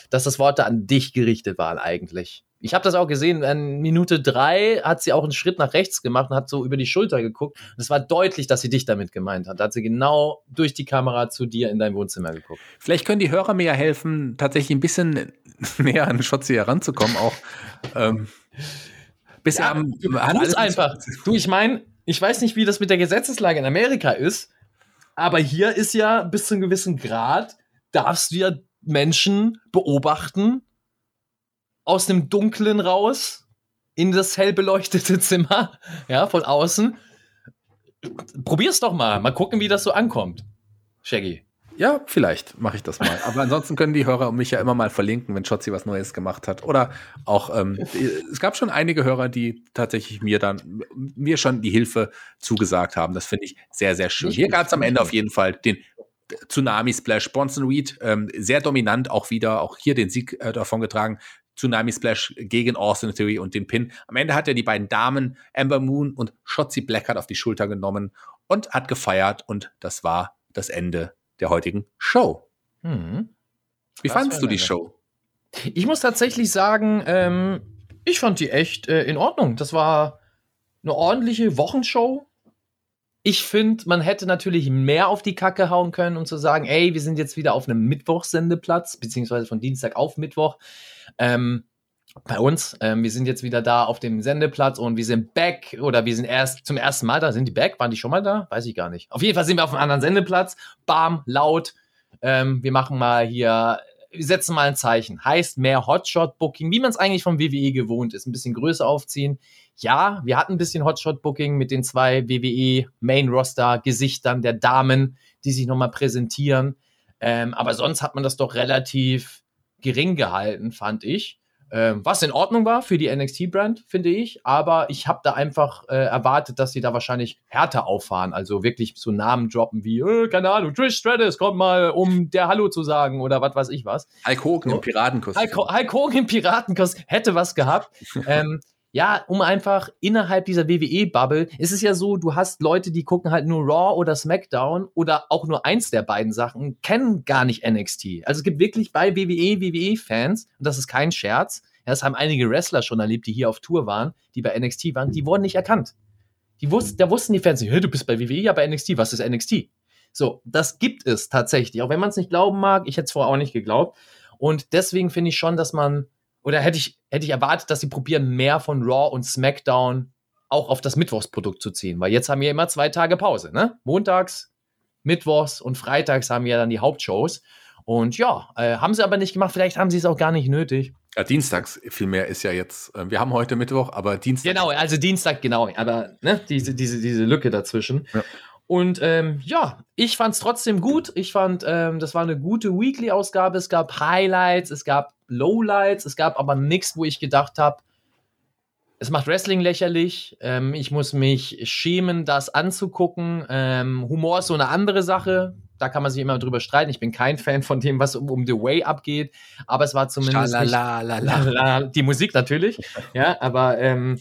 dass das Worte an dich gerichtet waren eigentlich. Ich habe das auch gesehen, in Minute drei hat sie auch einen Schritt nach rechts gemacht und hat so über die Schulter geguckt. Und es war deutlich, dass sie dich damit gemeint hat. Da hat sie genau durch die Kamera zu dir in dein Wohnzimmer geguckt. Vielleicht können die Hörer mir ja helfen, tatsächlich ein bisschen näher an Schotzi heranzukommen, auch. Ähm, bisher ja, haben, du, einfach. Du, ich meine, ich weiß nicht, wie das mit der Gesetzeslage in Amerika ist, aber hier ist ja bis zu einem gewissen Grad, darfst du ja Menschen beobachten aus dem Dunklen raus in das hell beleuchtete Zimmer, ja, von außen. Probier's doch mal. Mal gucken, wie das so ankommt. Shaggy. Ja, vielleicht mache ich das mal. Aber ansonsten können die Hörer mich ja immer mal verlinken, wenn Schotzi was Neues gemacht hat. Oder auch, ähm, es gab schon einige Hörer, die tatsächlich mir dann, mir schon die Hilfe zugesagt haben. Das finde ich sehr, sehr schön. Hier gab es am Ende auf jeden Fall den Tsunami Splash. Bronson Reed, ähm, sehr dominant auch wieder, auch hier den Sieg äh, davon getragen. Tsunami Splash gegen Austin Theory und den Pin. Am Ende hat er die beiden Damen, Amber Moon und Shotzi Blackheart, auf die Schulter genommen und hat gefeiert. Und das war das Ende der heutigen Show. Hm. Wie fandest du die Show? Ich muss tatsächlich sagen, ähm, ich fand die echt äh, in Ordnung. Das war eine ordentliche Wochenshow. Ich finde, man hätte natürlich mehr auf die Kacke hauen können, um zu sagen, ey, wir sind jetzt wieder auf einem Mittwochsendeplatz, beziehungsweise von Dienstag auf Mittwoch. Ähm, bei uns. Ähm, wir sind jetzt wieder da auf dem Sendeplatz und wir sind back oder wir sind erst zum ersten Mal da. Sind die back? Waren die schon mal da? Weiß ich gar nicht. Auf jeden Fall sind wir auf einem anderen Sendeplatz. Bam, laut. Ähm, wir machen mal hier, wir setzen mal ein Zeichen. Heißt mehr Hotshot-Booking, wie man es eigentlich vom WWE gewohnt ist. Ein bisschen Größe aufziehen. Ja, wir hatten ein bisschen Hotshot-Booking mit den zwei WWE Main-Roster-Gesichtern der Damen, die sich nochmal präsentieren. Ähm, aber sonst hat man das doch relativ gering gehalten, fand ich. Ähm, was in Ordnung war für die NXT-Brand, finde ich. Aber ich habe da einfach äh, erwartet, dass sie da wahrscheinlich härter auffahren. Also wirklich so Namen droppen wie, äh, keine Ahnung, Trish Stratus kommt mal, um der Hallo zu sagen oder was weiß ich was. Hulk Hogan so. im Piratenkostüm. Hulk, Hulk Hogan im Piratenkostüm hätte was gehabt. ähm, ja, um einfach innerhalb dieser WWE-Bubble, ist es ja so, du hast Leute, die gucken halt nur Raw oder SmackDown oder auch nur eins der beiden Sachen, kennen gar nicht NXT. Also es gibt wirklich bei WWE, WWE-Fans, und das ist kein Scherz, das haben einige Wrestler schon erlebt, die hier auf Tour waren, die bei NXT waren, die wurden nicht erkannt. Die wussten, da wussten die Fans, du bist bei WWE, ja bei NXT, was ist NXT? So, das gibt es tatsächlich, auch wenn man es nicht glauben mag, ich hätte es vorher auch nicht geglaubt. Und deswegen finde ich schon, dass man oder hätte ich, hätte ich erwartet, dass sie probieren, mehr von Raw und SmackDown auch auf das Mittwochsprodukt zu ziehen, weil jetzt haben wir immer zwei Tage Pause, ne? Montags, Mittwochs und Freitags haben wir dann die Hauptshows. Und ja, äh, haben sie aber nicht gemacht. Vielleicht haben sie es auch gar nicht nötig. Ja, dienstags vielmehr ist ja jetzt, äh, wir haben heute Mittwoch, aber Dienstag. Genau, also Dienstag, genau. Aber ne, diese, diese, diese Lücke dazwischen. Ja. Und ähm, ja, ich fand es trotzdem gut. Ich fand, ähm, das war eine gute Weekly-Ausgabe. Es gab Highlights, es gab Lowlights, es gab aber nichts, wo ich gedacht habe, es macht Wrestling lächerlich. Ähm, ich muss mich schämen, das anzugucken. Ähm, Humor ist so eine andere Sache. Da kann man sich immer drüber streiten. Ich bin kein Fan von dem, was um, um The Way abgeht. Aber es war zumindest. Nicht, die Musik natürlich. ja, aber ähm,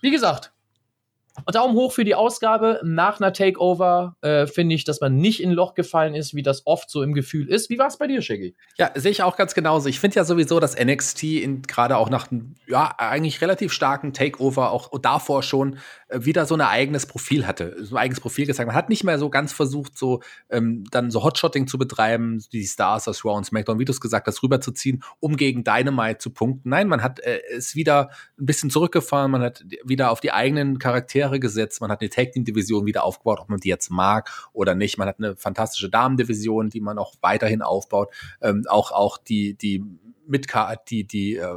wie gesagt, Daumen hoch für die Ausgabe. Nach einer Takeover äh, finde ich, dass man nicht in Loch gefallen ist, wie das oft so im Gefühl ist. Wie war es bei dir, Shaggy? Ja, sehe ich auch ganz genauso. Ich finde ja sowieso, dass NXT gerade auch nach einem, ja, eigentlich relativ starken Takeover auch davor schon äh, wieder so ein eigenes Profil hatte. So ein eigenes Profil gezeigt. Man hat nicht mehr so ganz versucht, so ähm, dann so Hotshotting zu betreiben, die Stars aus Raw und SmackDown, wie du es gesagt hast, rüberzuziehen, um gegen Dynamite zu punkten. Nein, man hat äh, es wieder ein bisschen zurückgefahren, man hat wieder auf die eigenen Charaktere gesetzt, man hat eine Tag Team Division wieder aufgebaut, ob man die jetzt mag oder nicht. Man hat eine fantastische Damendivision, die man auch weiterhin aufbaut. Ähm, auch auch die die Midcard, die, die, äh,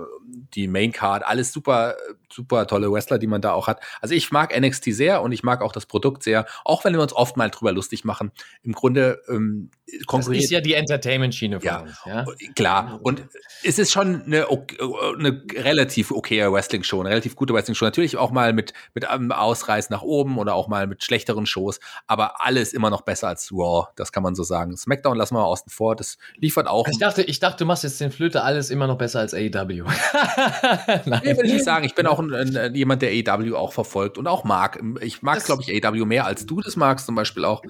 die Maincard, alles super, super tolle Wrestler, die man da auch hat. Also ich mag NXT sehr und ich mag auch das Produkt sehr, auch wenn wir uns oft mal drüber lustig machen. Im Grunde ähm, konkurriert. Das ist ja die Entertainment-Schiene von ja, uns, ja. Klar. Und es ist schon eine, eine relativ okaye Wrestling-Show, eine relativ gute Wrestling-Show. Natürlich auch mal mit, mit einem Ausreiß nach oben oder auch mal mit schlechteren Shows, aber alles immer noch besser als Raw, das kann man so sagen. SmackDown lassen wir mal außen vor, das liefert auch. Ich dachte, ich dachte, du machst jetzt den Flöte alles immer noch besser als AEW. Nein, nee, will ich nicht sagen. Ich bin auch ein, ein, jemand, der AEW auch verfolgt und auch mag. Ich mag, glaube ich, AEW mehr als du das magst, zum Beispiel auch.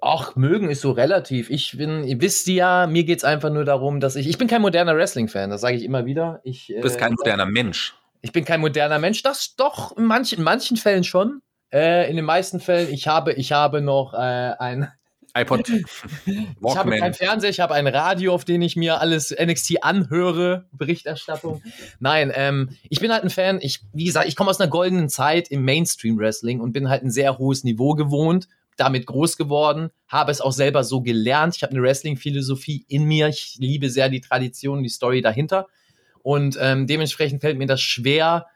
Ach, mögen ist so relativ. Ich bin, ihr wisst ja, mir geht es einfach nur darum, dass ich, ich bin kein moderner Wrestling-Fan, das sage ich immer wieder. Ich, du bist kein äh, moderner Mensch. Ich bin kein moderner Mensch, das doch in manchen, in manchen Fällen schon. Äh, in den meisten Fällen, ich habe, ich habe noch äh, ein iPod. ich habe keinen Fernseher, ich habe ein Radio, auf dem ich mir alles NXT anhöre, Berichterstattung. Nein, ähm, ich bin halt ein Fan. Ich, wie gesagt, ich komme aus einer goldenen Zeit im Mainstream Wrestling und bin halt ein sehr hohes Niveau gewohnt damit groß geworden, habe es auch selber so gelernt. Ich habe eine Wrestling-Philosophie in mir. Ich liebe sehr die Tradition, die Story dahinter. Und ähm, dementsprechend fällt mir das schwer,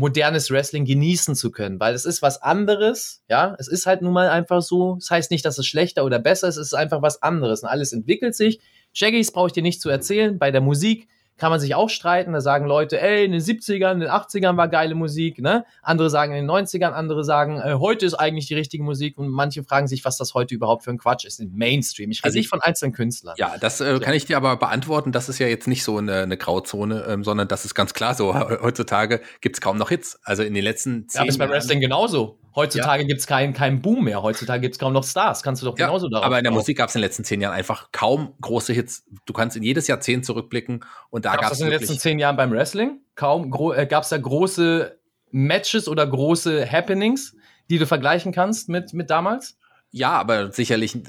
modernes Wrestling genießen zu können, weil es ist was anderes, ja, es ist halt nun mal einfach so. Das heißt nicht, dass es schlechter oder besser ist, es ist einfach was anderes und alles entwickelt sich. Shaggies brauche ich dir nicht zu erzählen, bei der Musik kann man sich auch streiten. Da sagen Leute, ey, in den 70ern, in den 80ern war geile Musik, ne? Andere sagen in den 90ern, andere sagen, äh, heute ist eigentlich die richtige Musik und manche fragen sich, was das heute überhaupt für ein Quatsch ist, im Mainstream. Ich rede also nicht von einzelnen Künstlern. Ja, das äh, kann ich dir aber beantworten. Das ist ja jetzt nicht so eine, eine Grauzone, ähm, sondern das ist ganz klar so. Heutzutage gibt es kaum noch Hits. Also in den letzten zehn Ja, ist bei Wrestling genauso. Heutzutage ja. gibt es keinen kein Boom mehr. Heutzutage gibt es kaum noch Stars. Kannst du doch genauso ja, darauf Aber in der Musik gab es in den letzten zehn Jahren einfach kaum große Hits. Du kannst in jedes Jahrzehnt zurückblicken und da gab es. in den letzten zehn Jahren beim Wrestling? Kaum äh, gab es da große Matches oder große Happenings, die du vergleichen kannst mit, mit damals? Ja, aber sicherlich äh,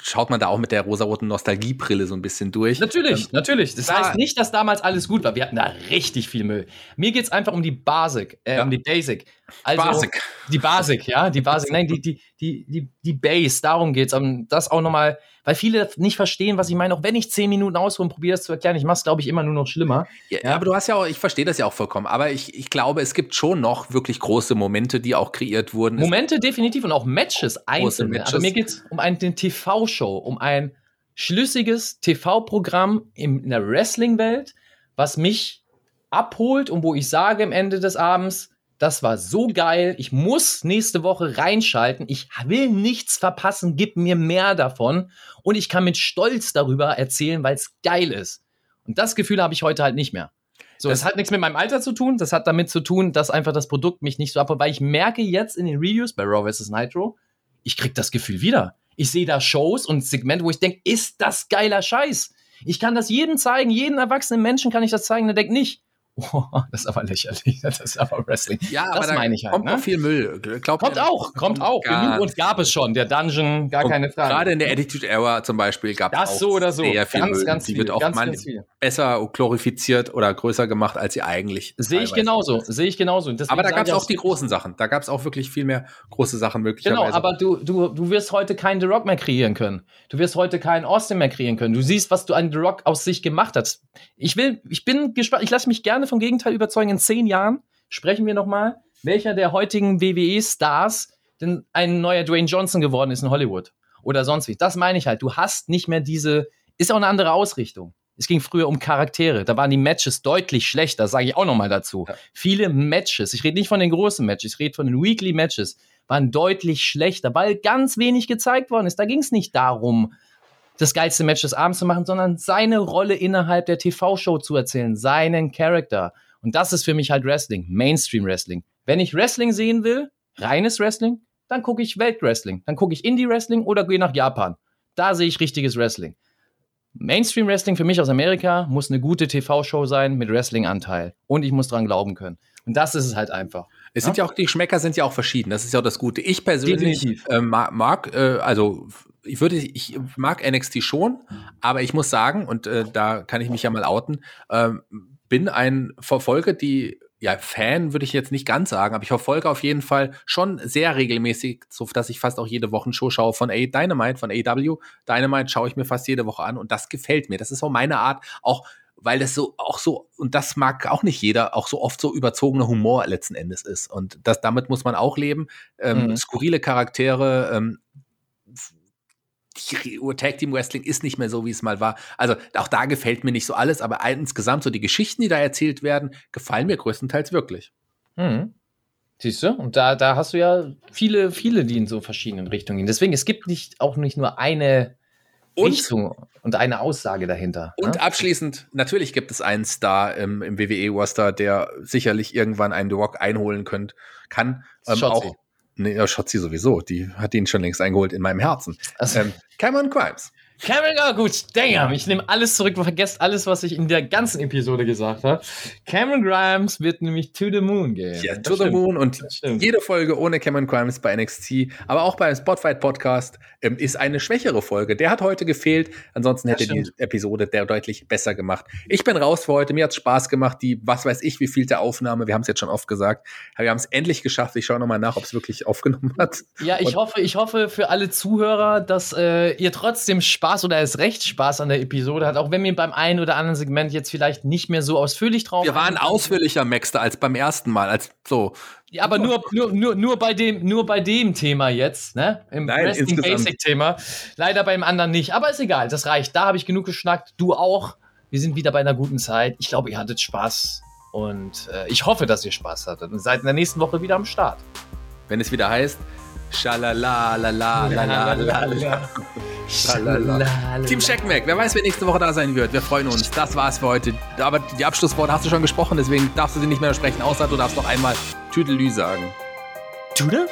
schaut man da auch mit der rosaroten Nostalgiebrille so ein bisschen durch. Natürlich, ähm, natürlich. Das heißt nicht, dass damals alles gut war. Wir hatten da richtig viel Müll. Mir geht es einfach um die Basic, äh, ja. um die Basic. Also Basic. die Basic, ja, die Basic. Nein, die, die, die, die, die Base, darum geht's. Um das auch nochmal weil viele nicht verstehen, was ich meine. Auch wenn ich zehn Minuten ausruhe und probiere das zu erklären, ich mache es, glaube ich, immer nur noch schlimmer. Ja, ja, aber du hast ja auch, ich verstehe das ja auch vollkommen, aber ich, ich glaube, es gibt schon noch wirklich große Momente, die auch kreiert wurden. Momente definitiv und auch Matches, einzelne. Matches. Aber mir geht es um eine TV-Show, um ein schlüssiges TV-Programm in der Wrestling-Welt, was mich abholt und wo ich sage am Ende des Abends, das war so geil. Ich muss nächste Woche reinschalten. Ich will nichts verpassen. Gib mir mehr davon. Und ich kann mit Stolz darüber erzählen, weil es geil ist. Und das Gefühl habe ich heute halt nicht mehr. So, das, das hat nichts mit meinem Alter zu tun. Das hat damit zu tun, dass einfach das Produkt mich nicht so abholt. Weil ich merke jetzt in den Reviews bei Raw vs. Nitro, ich krieg das Gefühl wieder. Ich sehe da Shows und Segmente, wo ich denke, ist das geiler Scheiß. Ich kann das jedem zeigen, jeden erwachsenen Menschen kann ich das zeigen, der denkt nicht, Oh, das ist aber lächerlich. Das ist aber Wrestling. Ja, das aber da meine ich halt. Kommt ne? auch viel Müll. Glaubt kommt auch, kommt auch. Genug und gab es schon. Der Dungeon, gar keine Frage. Gerade in der Attitude Era zum Beispiel gab es auch so oder so. sehr viel ganz, Müll. Ganz die viel, wird auch ganz, ganz besser glorifiziert oder größer gemacht, als sie eigentlich. Sehe ich genauso. Sehe ich genauso. aber da gab es auch die großen Sachen. Da gab es auch wirklich viel mehr große Sachen möglicherweise. Genau, aber du, du, du wirst heute keinen The Rock mehr kreieren können. Du wirst heute keinen Austin mehr kreieren können. Du siehst, was du an The Rock aus sich gemacht hast. Ich will, ich bin gespannt. Ich lasse mich gerne vom Gegenteil überzeugen in zehn Jahren sprechen wir nochmal, welcher der heutigen WWE-Stars denn ein neuer Dwayne Johnson geworden ist in Hollywood oder sonst wie. Das meine ich halt. Du hast nicht mehr diese, ist auch eine andere Ausrichtung. Es ging früher um Charaktere. Da waren die Matches deutlich schlechter, sage ich auch nochmal dazu. Ja. Viele Matches, ich rede nicht von den großen Matches, ich rede von den Weekly Matches, waren deutlich schlechter, weil ganz wenig gezeigt worden ist. Da ging es nicht darum, das geilste Match des Abends zu machen, sondern seine Rolle innerhalb der TV-Show zu erzählen, seinen Charakter. Und das ist für mich halt Wrestling, Mainstream Wrestling. Wenn ich Wrestling sehen will, reines Wrestling, dann gucke ich Weltwrestling, dann gucke ich Indie-Wrestling oder gehe nach Japan. Da sehe ich richtiges Wrestling. Mainstream-Wrestling für mich aus Amerika muss eine gute TV-Show sein mit Wrestling-Anteil. Und ich muss dran glauben können. Und das ist es halt einfach. Es sind ja auch, die Geschmäcker sind ja auch verschieden. Das ist ja auch das Gute. Ich persönlich äh, mag, mag äh, also ich würde, ich mag NXT schon, aber ich muss sagen, und äh, da kann ich mich ja mal outen, äh, bin ein Verfolger, die ja, Fan würde ich jetzt nicht ganz sagen, aber ich verfolge auf jeden Fall schon sehr regelmäßig, so dass ich fast auch jede Wochenshow schaue von A Dynamite, von AW. Dynamite schaue ich mir fast jede Woche an und das gefällt mir. Das ist so meine Art, auch weil das so auch so und das mag auch nicht jeder, auch so oft so überzogener Humor letzten Endes ist und das damit muss man auch leben. Ähm, mhm. Skurrile Charaktere, ähm, Tag Team Wrestling ist nicht mehr so, wie es mal war. Also auch da gefällt mir nicht so alles, aber insgesamt so die Geschichten, die da erzählt werden, gefallen mir größtenteils wirklich. Mhm. Siehst du? Und da, da hast du ja viele, viele, die in so verschiedenen Richtungen gehen. Deswegen, es gibt nicht auch nicht nur eine und, Richtung und eine Aussage dahinter. Und ne? abschließend, natürlich gibt es einen Star im, im WWE-Roster, der sicherlich irgendwann einen The Rock einholen könnt, kann. Ähm, auch, Nee, Schotzi sowieso. Die hat ihn schon längst eingeholt in meinem Herzen. Also, ähm, Cameron Crimes. Cameron, oh gut, damn, ich nehme alles zurück, vergesst alles, was ich in der ganzen Episode gesagt habe. Cameron Grimes wird nämlich to the moon gehen. Ja, to the moon und jede Folge ohne Cameron Grimes bei NXT, aber auch beim Spotfight Podcast ähm, ist eine schwächere Folge. Der hat heute gefehlt, ansonsten hätte die Episode der deutlich besser gemacht. Ich bin raus für heute, mir hat's Spaß gemacht, die, was weiß ich, wie viel der Aufnahme, wir haben es jetzt schon oft gesagt, wir haben es endlich geschafft. Ich schaue nochmal nach, ob es wirklich aufgenommen hat. Ja, ich und hoffe, ich hoffe für alle Zuhörer, dass äh, ihr trotzdem Spaß Spaß oder erst recht Spaß an der Episode hat, auch wenn wir beim einen oder anderen Segment jetzt vielleicht nicht mehr so ausführlich drauf Wir waren ausführlicher, Maxter, als beim ersten Mal, als so. Ja, aber nur, nur, nur, nur, bei dem, nur bei dem Thema jetzt, ne? Im Nein, Wrestling Basic Thema. Leider beim anderen nicht. Aber ist egal, das reicht. Da habe ich genug geschnackt. Du auch. Wir sind wieder bei einer guten Zeit. Ich glaube, ihr hattet Spaß. Und äh, ich hoffe, dass ihr Spaß hattet. Und seid in der nächsten Woche wieder am Start. Wenn es wieder heißt, Schalala, la la la la la la. Team Checkmack, wer weiß, wer nächste Woche da sein wird. Wir freuen uns. Das war's für heute. Aber die Abschlussworte hast du schon gesprochen, deswegen darfst du sie nicht mehr sprechen, außer du darfst noch einmal Tüdelü sagen. Tüdelü.